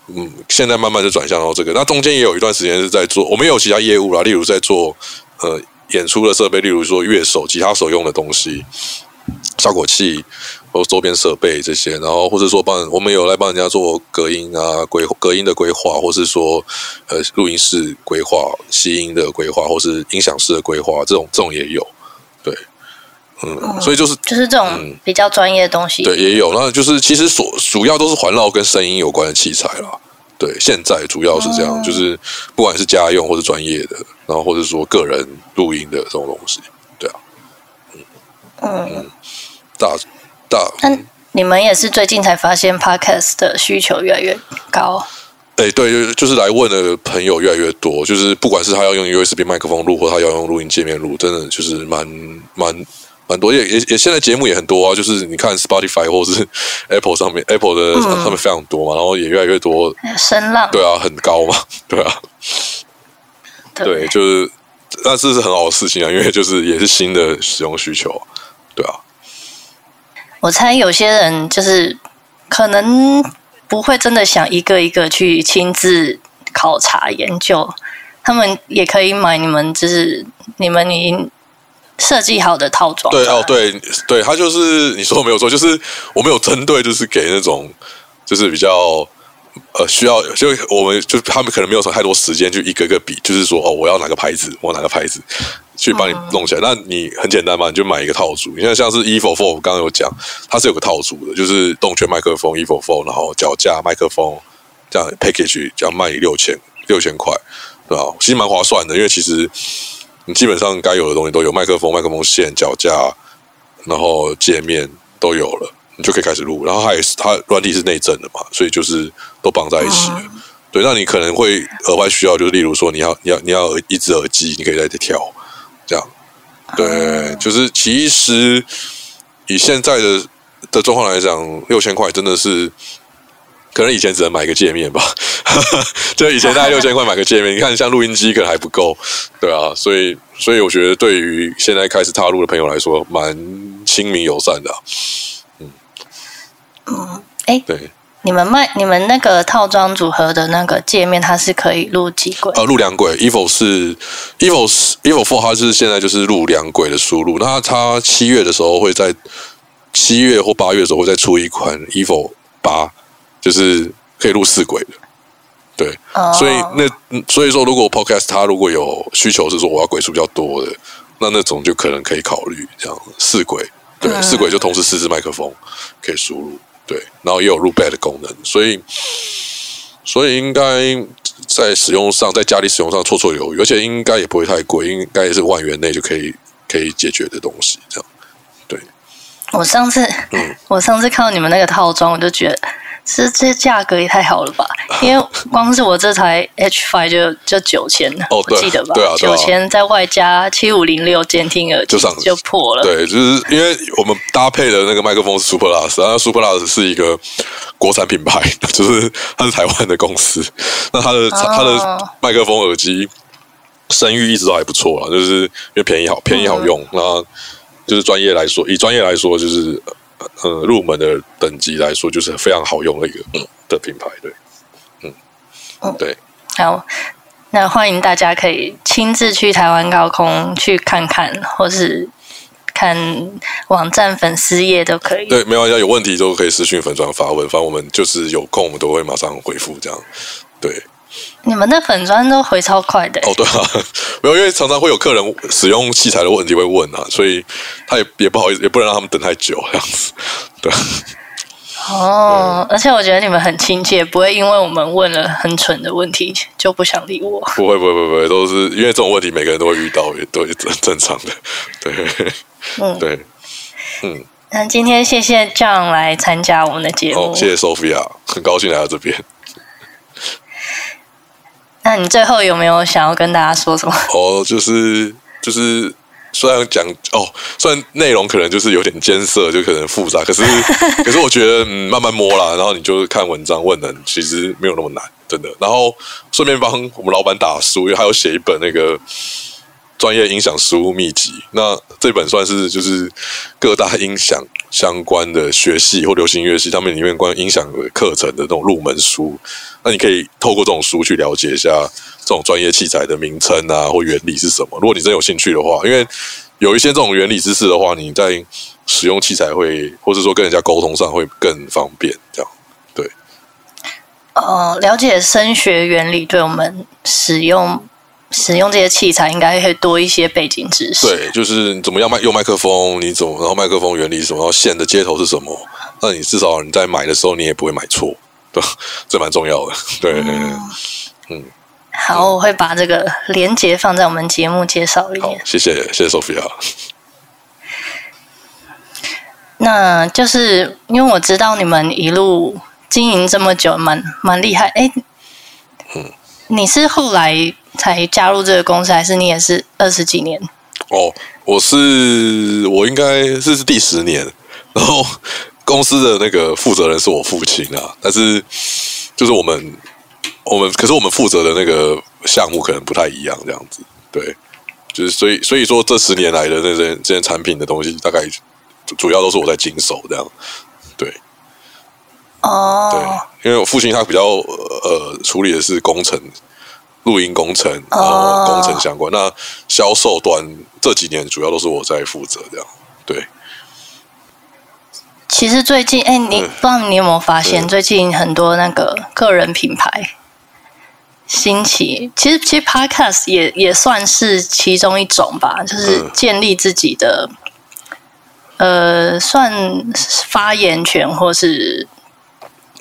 嗯，现在慢慢就转向到这个，那中间也有一段时间是在做，我们也有其他业务啦，例如在做呃演出的设备，例如说乐手、吉他手用的东西，效果器。或周边设备这些，然后或者说帮我们有来帮人家做隔音啊、规隔音的规划，或是说呃录音室规划、吸音的规划，或是音响室的规划，这种这种也有。对，嗯，嗯所以就是就是这种比较专业的东西，对，也有。那就是其实所主要都是环绕跟声音有关的器材啦。对，现在主要是这样，嗯、就是不管是家用或是专业的，然后或者说个人录音的这种东西，对啊，嗯嗯，大。那你们也是最近才发现 Podcast 的需求越来越高？哎、欸，对，就是来问的朋友越来越多，就是不管是他要用 USB 麦克风录，或他要用录音界面录，真的就是蛮蛮蛮多，也也也现在节目也很多啊，就是你看 Spotify 或是 Apple 上面，Apple 的、嗯、上面非常多嘛，然后也越来越多声浪，对啊，很高嘛，对啊，对，对，就是，但是是很好的事情啊，因为就是也是新的使用需求，啊。我猜有些人就是可能不会真的想一个一个去亲自考察研究，他们也可以买你们就是你们已经设计好的套装。对哦，对对，他就是你说没有错，就是我们有针对，就是给那种就是比较。呃，需要就我们就他们可能没有什么太多时间去一个一个比，就是说哦，我要哪个牌子，我哪个牌子去帮你弄起来。那你很简单嘛，你就买一个套组。你看像是 e v o Four，我刚刚有讲，它是有个套组的，就是动圈麦克风 e v o Four，然后脚架麦克风这样 package 这样卖你六千六千块，对吧？其实蛮划算的，因为其实你基本上该有的东西都有，麦克风、麦克风线、脚架，然后界面都有了。你就可以开始录，然后它也是它软体是内置的嘛，所以就是都绑在一起。嗯、对，那你可能会额外需要，就是例如说你要你要你要一只耳机，你可以在这跳，这样。对，嗯、就是其实以现在的的状况来讲，六千块真的是可能以前只能买个界面吧，就以前大概六千块买个界面，你看像录音机可能还不够，对啊，所以所以我觉得对于现在开始踏入的朋友来说，蛮亲民友善的、啊。嗯，哎，对，你们卖你们那个套装组合的那个界面，它是可以录几轨？呃，录两轨。Evo 是 Evo 是 Evo Four，它是现在就是录两轨的输入。那它七月的时候会在七月或八月的时候会再出一款 Evo 八，就是可以录四轨的。对，哦、所以那所以说，如果 Podcast 它如果有需求是说我要轨数比较多的，那那种就可能可以考虑这样四轨。对，嗯、四轨就同时四支麦克风可以输入。对，然后也有 loop back 的功能，所以所以应该在使用上，在家里使用上绰绰有余，而且应该也不会太贵，应该也是万元内就可以可以解决的东西。这样，对。我上次，嗯，我上次看到你们那个套装，我就觉得。这这价格也太好了吧！因为光是我这台 H Five 就就九千了，哦，我记得吧？九千再外加七五零六监听耳机，就就破了。对，就是因为我们搭配的那个麦克风是 Superlus，然后 Superlus 是一个国产品牌，就是它是台湾的公司。那它的、哦、它的麦克风耳机声誉一直都还不错啊，就是因为便宜好便宜好用，那、嗯、就是专业来说，以专业来说就是。呃，入门的等级来说，就是非常好用的一个的品牌，对，嗯，嗯，对，好，那欢迎大家可以亲自去台湾高空去看看，或是看网站粉丝页都可以。对，没关系，有问题都可以私讯粉专发问，反正我们就是有空，我们都会马上回复，这样，对。你们的粉砖都回超快的哦，对啊，没有，因为常常会有客人使用器材的问题会问啊，所以他也也不好意思，也不能让他们等太久这样子，对。哦，而且我觉得你们很亲切，不会因为我们问了很蠢的问题就不想理我。不会，不会，不会，都是因为这种问题每个人都会遇到，也都正正常的。对，嗯，对，嗯。那今天谢谢 John 来参加我们的节目，哦、谢谢 Sophia，很高兴来到这边。那你最后有没有想要跟大家说什么？哦，就是就是，虽然讲哦，虽然内容可能就是有点艰涩，就可能复杂，可是 可是我觉得嗯，慢慢摸啦，然后你就看文章问人，其实没有那么难，真的。然后顺便帮我们老板打书，因为他有写一本那个。专业音响实务秘籍，那这本算是就是各大音响相关的学系或流行乐系他们里面关于音响的课程的那种入门书。那你可以透过这种书去了解一下这种专业器材的名称啊或原理是什么。如果你真有兴趣的话，因为有一些这种原理知识的话，你在使用器材会或者说跟人家沟通上会更方便。这样对。呃，了解声学原理对我们使用。使用这些器材应该会多一些背景知识。对，就是你怎么样麦用麦克风，你怎么然后麦克风原理是什么，然后线的接头是什么？那你至少你在买的时候你也不会买错，对，这蛮重要的。对，嗯，嗯好，我会把这个连结放在我们节目介绍里面。谢谢，谢谢 Sophia。那就是因为我知道你们一路经营这么久，蛮蛮厉害。哎，嗯，你是后来？才加入这个公司，还是你也是二十几年？哦，我是我应该是是第十年，然后公司的那个负责人是我父亲啊，但是就是我们我们可是我们负责的那个项目可能不太一样，这样子，对，就是所以所以说这十年来的那些这些产品的东西，大概主要都是我在经手这样，对，哦，对，因为我父亲他比较呃处理的是工程。录音工程，然后工程相关。Oh. 那销售端这几年主要都是我在负责，这样对。其实最近，哎、欸，你、嗯、不知道你有没有发现，最近很多那个个人品牌兴起。其实，其实 Podcast 也也算是其中一种吧，就是建立自己的，嗯、呃，算发言权，或是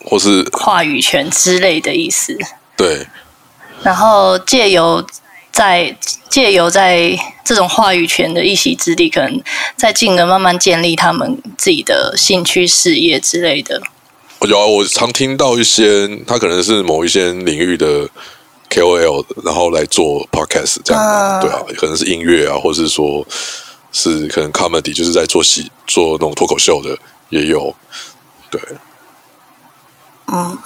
或是话语权之类的意思。对。然后借由在借由在这种话语权的一席之地，可能再进而慢慢建立他们自己的兴趣事业之类的。有啊，我常听到一些他可能是某一些领域的 KOL，然后来做 Podcast 这样对啊，可能是音乐啊，或者是说是可能 Comedy，就是在做戏做那种脱口秀的也有，对，嗯。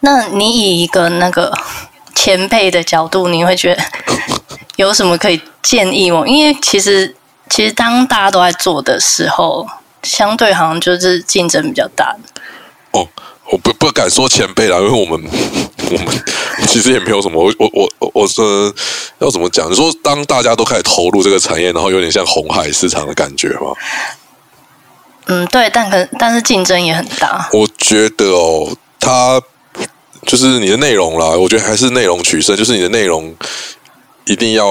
那你以一个那个前辈的角度，你会觉得 有什么可以建议我？因为其实其实当大家都在做的时候，相对好像就是竞争比较大。哦，我不不敢说前辈啦，因为我们 我们其实也没有什么，我我我我说要怎么讲？你说当大家都开始投入这个产业，然后有点像红海市场的感觉吗？嗯，对，但可但是竞争也很大。我觉得哦，它就是你的内容啦，我觉得还是内容取胜，就是你的内容一定要，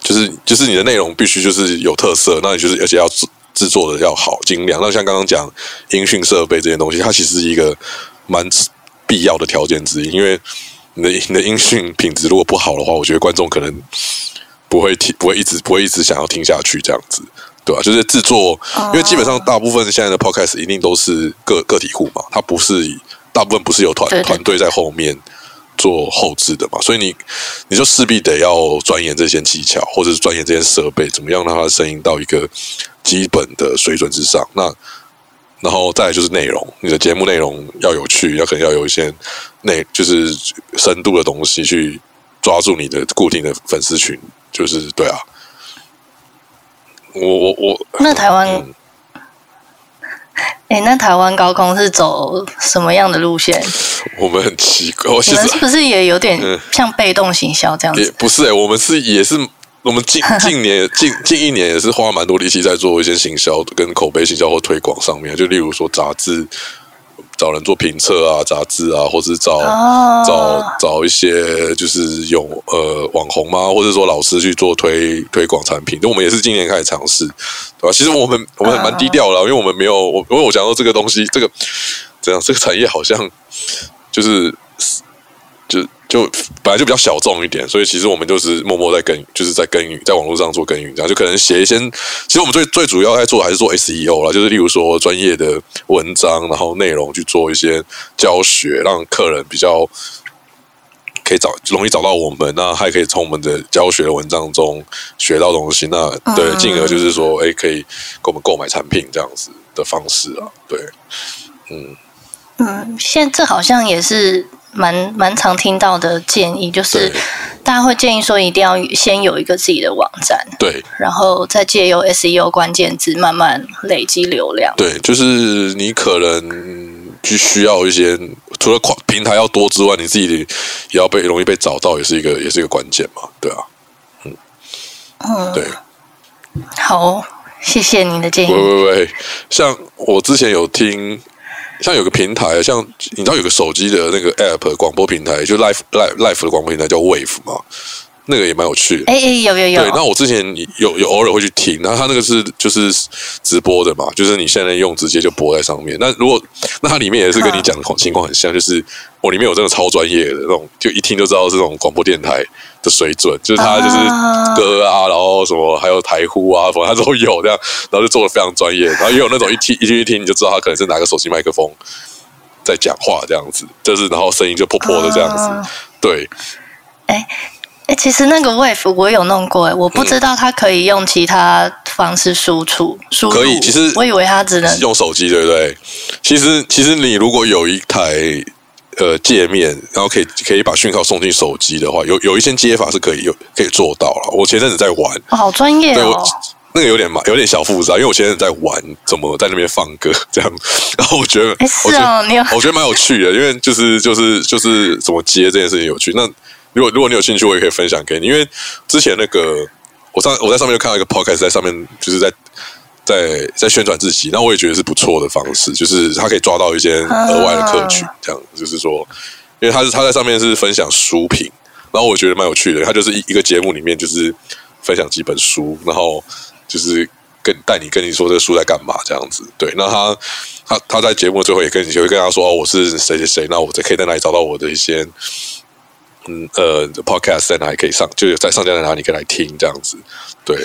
就是就是你的内容必须就是有特色，那你就是而且要制制作的要好精良。那像刚刚讲音讯设备这些东西，它其实是一个蛮必要的条件之一，因为你的你的音讯品质如果不好的话，我觉得观众可能不会听，不会一直不会一直想要听下去这样子。对吧、啊？就是制作，因为基本上大部分现在的 podcast 一定都是个个体户嘛，它不是大部分不是有团团队在后面做后置的嘛，所以你你就势必得要钻研这些技巧，或者是钻研这些设备，怎么样让它的声音到一个基本的水准之上。那然后再来就是内容，你的节目内容要有趣，要可能要有一些内就是深度的东西去抓住你的固定的粉丝群，就是对啊。我我我，那台湾，哎、那台湾高空是走什么样的路线？我们很奇怪，你们是不是也有点像被动行销这样子？也不是哎、欸，我们是也是，我们近 近年近近一年也是花蛮多力气在做一些行销跟口碑行销或推广上面，就例如说杂志。找人做评测啊，杂志啊，或者是找、oh. 找找一些就是有呃网红吗？或者说老师去做推推广产品。那我们也是今年开始尝试，对吧？其实我们我们还蛮低调的，oh. 因为我们没有我因为我讲到这个东西，这个怎样？这个产业好像就是。就就本来就比较小众一点，所以其实我们就是默默在耕，就是在耕耘，在网络上做耕耘，这样就可能写一些。其实我们最最主要在做的还是做 SEO 啦，就是例如说专业的文章，然后内容去做一些教学，让客人比较可以找容易找到我们，那还可以从我们的教学的文章中学到东西，那对，进而就是说，哎，可以给我们购买产品这样子的方式啊，对，嗯嗯，现在这好像也是。蛮蛮常听到的建议，就是大家会建议说，一定要先有一个自己的网站，对，然后再借由 SEO 关键字慢慢累积流量。对，就是你可能就需要一些，除了平台要多之外，你自己也要被容易被找到，也是一个也是一个关键嘛，对啊，嗯嗯，对，好，谢谢您的建议。喂喂喂，像我之前有听。像有个平台，像你知道有个手机的那个 App 广播平台，就 Life Life Life 的广播平台叫 Wave 嘛，那个也蛮有趣的。哎哎，有有有。对，那我之前有有偶尔会去听，然后它那个是就是直播的嘛，就是你现在用直接就播在上面。那如果那它里面也是跟你讲的情况很像，就是我里面有真的超专业的那种，就一听就知道是这种广播电台的水准，就是它就是歌啊，然后什么还有台呼啊，什么它都有这样，然后就做的非常专业。然后也有那种一听一听一听你就知道他可能是拿个手机麦克风在讲话这样子，就是然后声音就破破的这样子，对。哎。哎，其实那个 Wave 我有弄过，哎，我不知道它可以用其他方式输出，输入。可以，其实我以为它只能用手机，对不对？其实，其实你如果有一台呃界面，然后可以可以把讯号送进手机的话，有有一些接法是可以有可以做到了。我前阵子在玩，哦、好专业哦。对，那个有点嘛，有点小复杂，因为我前阵子在玩怎么在那边放歌这样，然后我觉得，是哦，你有，我觉得蛮有趣的，因为就是就是就是怎么接这件事情有趣。那如果如果你有兴趣，我也可以分享给你。因为之前那个我上我在上面就看到一个 podcast，在上面就是在在在宣传自己，那我也觉得是不错的方式，就是他可以抓到一些额外的客群，这样就是说，因为他是他在上面是分享书评，然后我觉得蛮有趣的。他就是一一个节目里面就是分享几本书，然后就是跟带你跟你说这个书在干嘛这样子。对，那他他他在节目最后也跟你就会跟他说，哦，我是谁谁谁，那我可以在哪里找到我的一些。嗯呃，Podcast 在哪里可以上？就有在上架在哪里可以来听这样子，对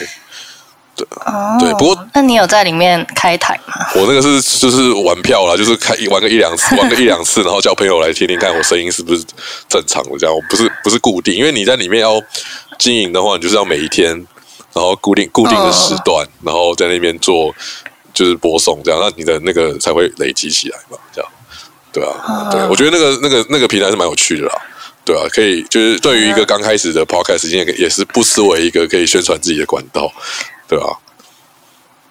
对、oh, 对。不过，那你有在里面开台吗？我那个是就是玩票啦，就是开玩个一两次，玩个一两次，然后叫朋友来听听看我声音是不是正常的这样。我不是不是固定，因为你在里面要经营的话，你就是要每一天，然后固定固定的时段，oh. 然后在那边做就是播送这样，那你的那个才会累积起来嘛，这样对啊，oh. 对，我觉得那个那个那个平台是蛮有趣的啦。对啊，可以，就是对于一个刚开始的 podcast，也也是不失为一个可以宣传自己的管道，对啊？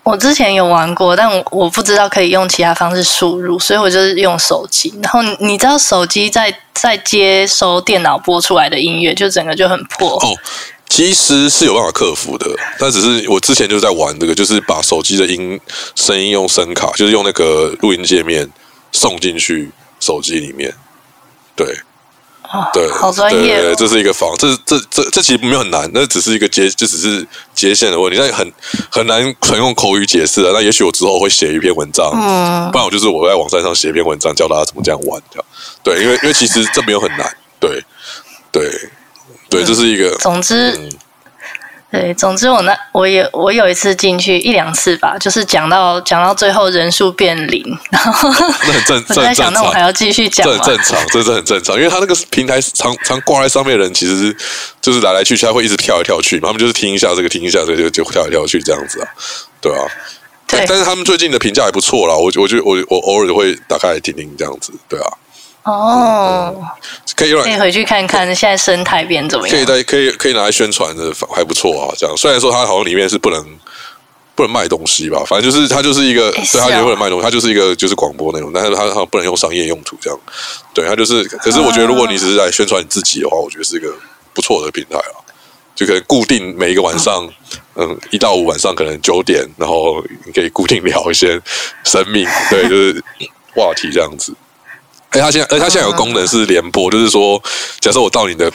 我之前有玩过，但我我不知道可以用其他方式输入，所以我就是用手机。然后你知道手机在在接收电脑播出来的音乐，就整个就很破。哦，其实是有办法克服的，但只是我之前就在玩这个，就是把手机的音声音用声卡，就是用那个录音界面送进去手机里面，对。哦、对，好专业、哦。对，对，这是一个防，这这这这其实没有很难，那只是一个接，就只是接线的问题，但很很难纯用口语解释啊。那也许我之后会写一篇文章，嗯，不然我就是我在网站上写一篇文章，教大家怎么这样玩，这样。对，因为因为其实这没有很难，对对对，这是一个。总之。嗯对，总之我那我也我有一次进去一两次吧，就是讲到讲到最后人数变零，然后那很正，我在想那我还要继续讲，这很正常，这是很正常，因为他那个平台常常挂在上面的人，其实就是来来去去，他会一直跳来跳去嘛，他们就是听一下这个，听一下这个，就就跳来跳去这样子啊，对啊，对，但是他们最近的评价还不错啦，我我就我我偶尔会打开来听听这样子，对啊。哦、可以可以回去看看现在生态变怎么样？可以在可以可以拿来宣传的，还不错啊。这样虽然说它好像里面是不能不能卖东西吧，反正就是它就是一个，对它也不能卖东西，它就是一个就是广播内容，但是它它不能用商业用途这样。对，它就是，可是我觉得如果你只是来宣传你自己的话，我觉得是一个不错的平台啊。就可以固定每一个晚上，嗯，一到五晚上可能九点，然后你可以固定聊一些生命，对，就是话题这样子。哎，他现在，哎，他现在有功能是联播，就是说，假设我到你的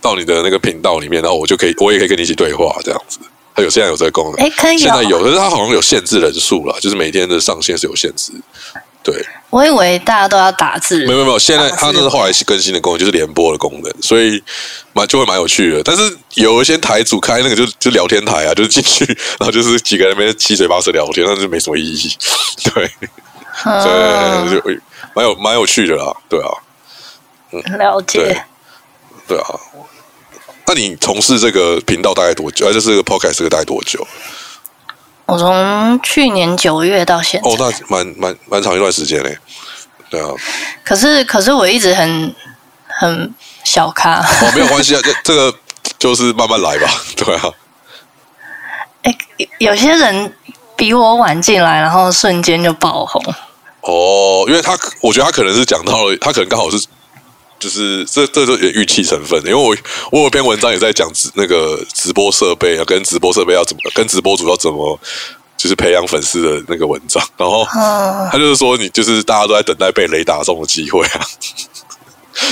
到你的那个频道里面，然后我就可以，我也可以跟你一起对话，这样子。他有现在有这个功能，哎，可以，现在有，可是他好像有限制人数了，就是每天的上限是有限制。对，我以为大家都要打字，没有没有，现在他那是后来更新的功能，就是联播的功能，所以蛮就会蛮有趣的。但是有一些台主开那个就就聊天台啊，就是进去，然后就是几个人在七嘴八舌聊天，那就没什么意义。对，嗯、对，就。蛮有蛮有趣的啦，对啊，嗯，了解，对，对啊。那你从事这个频道大概多久？还是这个 podcast 这个大概多久？我从去年九月到现在，哦，那蛮蛮蛮长一段时间嘞。对啊，可是可是我一直很很小咖，哦，没有 关系啊，这这个就是慢慢来吧，对啊。哎，有些人比我晚进来，然后瞬间就爆红。哦，因为他，我觉得他可能是讲到了，他可能刚好是，就是这这就有预期成分的。因为我我有篇文章也在讲直那个直播设备啊，跟直播设备要怎么，跟直播主要怎么，就是培养粉丝的那个文章。然后他就是说，你就是大家都在等待被雷打中的机会啊。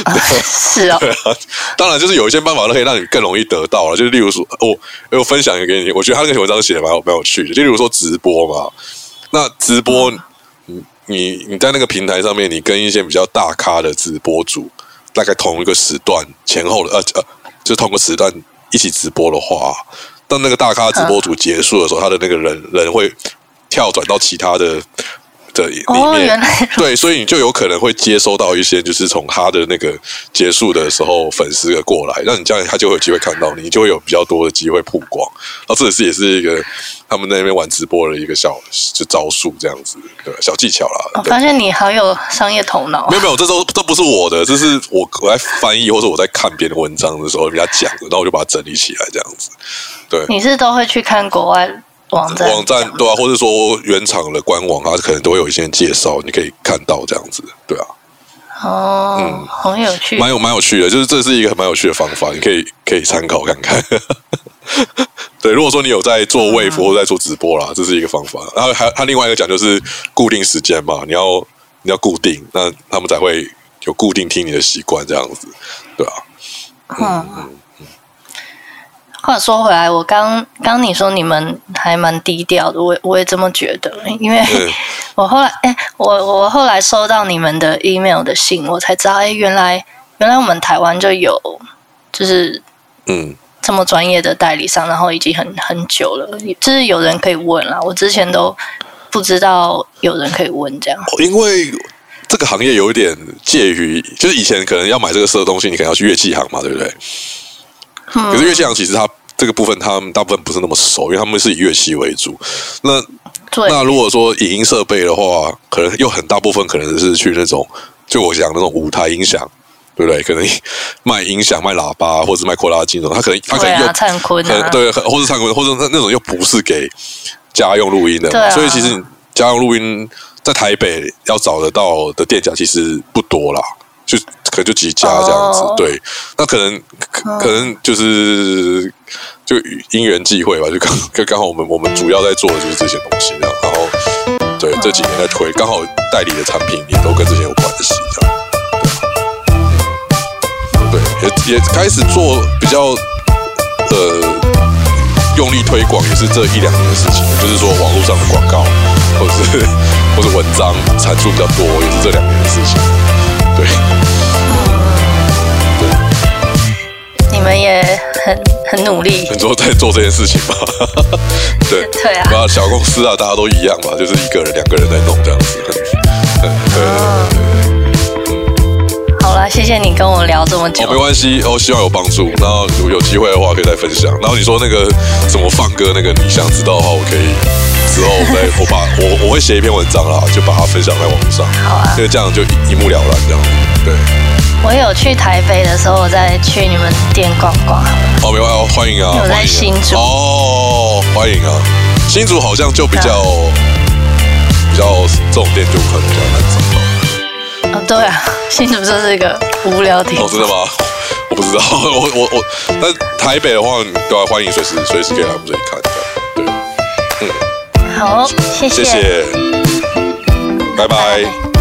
啊 是啊，对啊，当然就是有一些办法都可以让你更容易得到了，就是例如说，我我分享一个给你，我觉得他那个文章写的蛮蛮有趣的。就例如说直播嘛，那直播。你你在那个平台上面，你跟一些比较大咖的直播主，大概同一个时段前后的呃呃，就同个时段一起直播的话，当那个大咖直播主结束的时候，他的那个人人会跳转到其他的。的里面，对，所以你就有可能会接收到一些，就是从他的那个结束的时候，粉丝的过来，那你这样他就会有机会看到你，你就会有比较多的机会曝光。然后这也是也是一个他们在那边玩直播的一个小就招数，这样子对小技巧啦。我发现你好有商业头脑。没有没有，这都这不是我的，这是我我在翻译或者我在看别的文章的时候人家讲的，然后我就把它整理起来这样子。对，你是都会去看国外？网站，网站对啊，或者说原厂的官网啊，可能都会有一些介绍，你可以看到这样子，对啊。哦，嗯，很有趣，蛮有蛮有趣的，就是这是一个蛮有趣的方法，你可以可以参考看看。对，如果说你有在做 Wave 或在做直播啦，嗯，这是一个方法。然后还他另外一个讲就是固定时间嘛，你要你要固定，那他们才会有固定听你的习惯这样子，对啊。嗯。嗯话说回来，我刚刚你说你们还蛮低调的，我我也这么觉得，因为 我后来哎，我我后来收到你们的 email 的信，我才知道哎，原来原来我们台湾就有就是嗯。这么专业的代理商，然后已经很很久了，就是有人可以问啦，我之前都不知道有人可以问这样，因为这个行业有一点介于，就是以前可能要买这个色的东西，你可能要去乐器行嘛，对不对？可是乐器行其实它这个部分，他们大部分不是那么熟，因为他们是以乐器为主。那那如果说影音设备的话，可能又很大部分可能是去那种，就我讲那种舞台音响，对不对？可能卖音响、卖喇叭，或者卖扩大镜那种，他可能他可能又对，或者灿坤，或者那那种又不是给家用录音的所以其实家用录音在台北要找得到的店家其实不多啦，就可能就几家这样子。哦、对，那可能可能就是就因缘际会吧，就刚就 刚好我们我们主要在做的就是这些东西这样，然后对这几年在推，刚好代理的产品也都跟这些有关系这样。对，也也开始做比较呃。用力推广也是这一两年的事情，就是说网络上的广告，或者是或者文章产出比较多，也是这两年的事情。对，你们也很很努力，很多在做这件事情吧。对对啊，那小公司啊，大家都一样吧，就是一个人、两个人在弄这样子。对对对。谢谢你跟我聊这么久。哦，没关系，哦，希望有帮助。然后有有机会的话，可以再分享。然后你说那个怎么放歌，那个你想知道的话，我可以之后再我把我我会写一篇文章啦，就把它分享在网上。好啊，因为这样就一目了然这样。对。我有去台北的时候，我再去你们店逛逛。哦，没关系，欢迎啊。我在新竹。哦，欢迎啊。新竹好像就比较比较这种店就可能比较难找。对啊，新竹就是一个无聊点。哦，真的吗？我不知道，我我我，但台北的话，对啊，欢迎随时随时可以来我们这里看。对，嗯，好，谢谢，谢谢，拜拜。拜拜。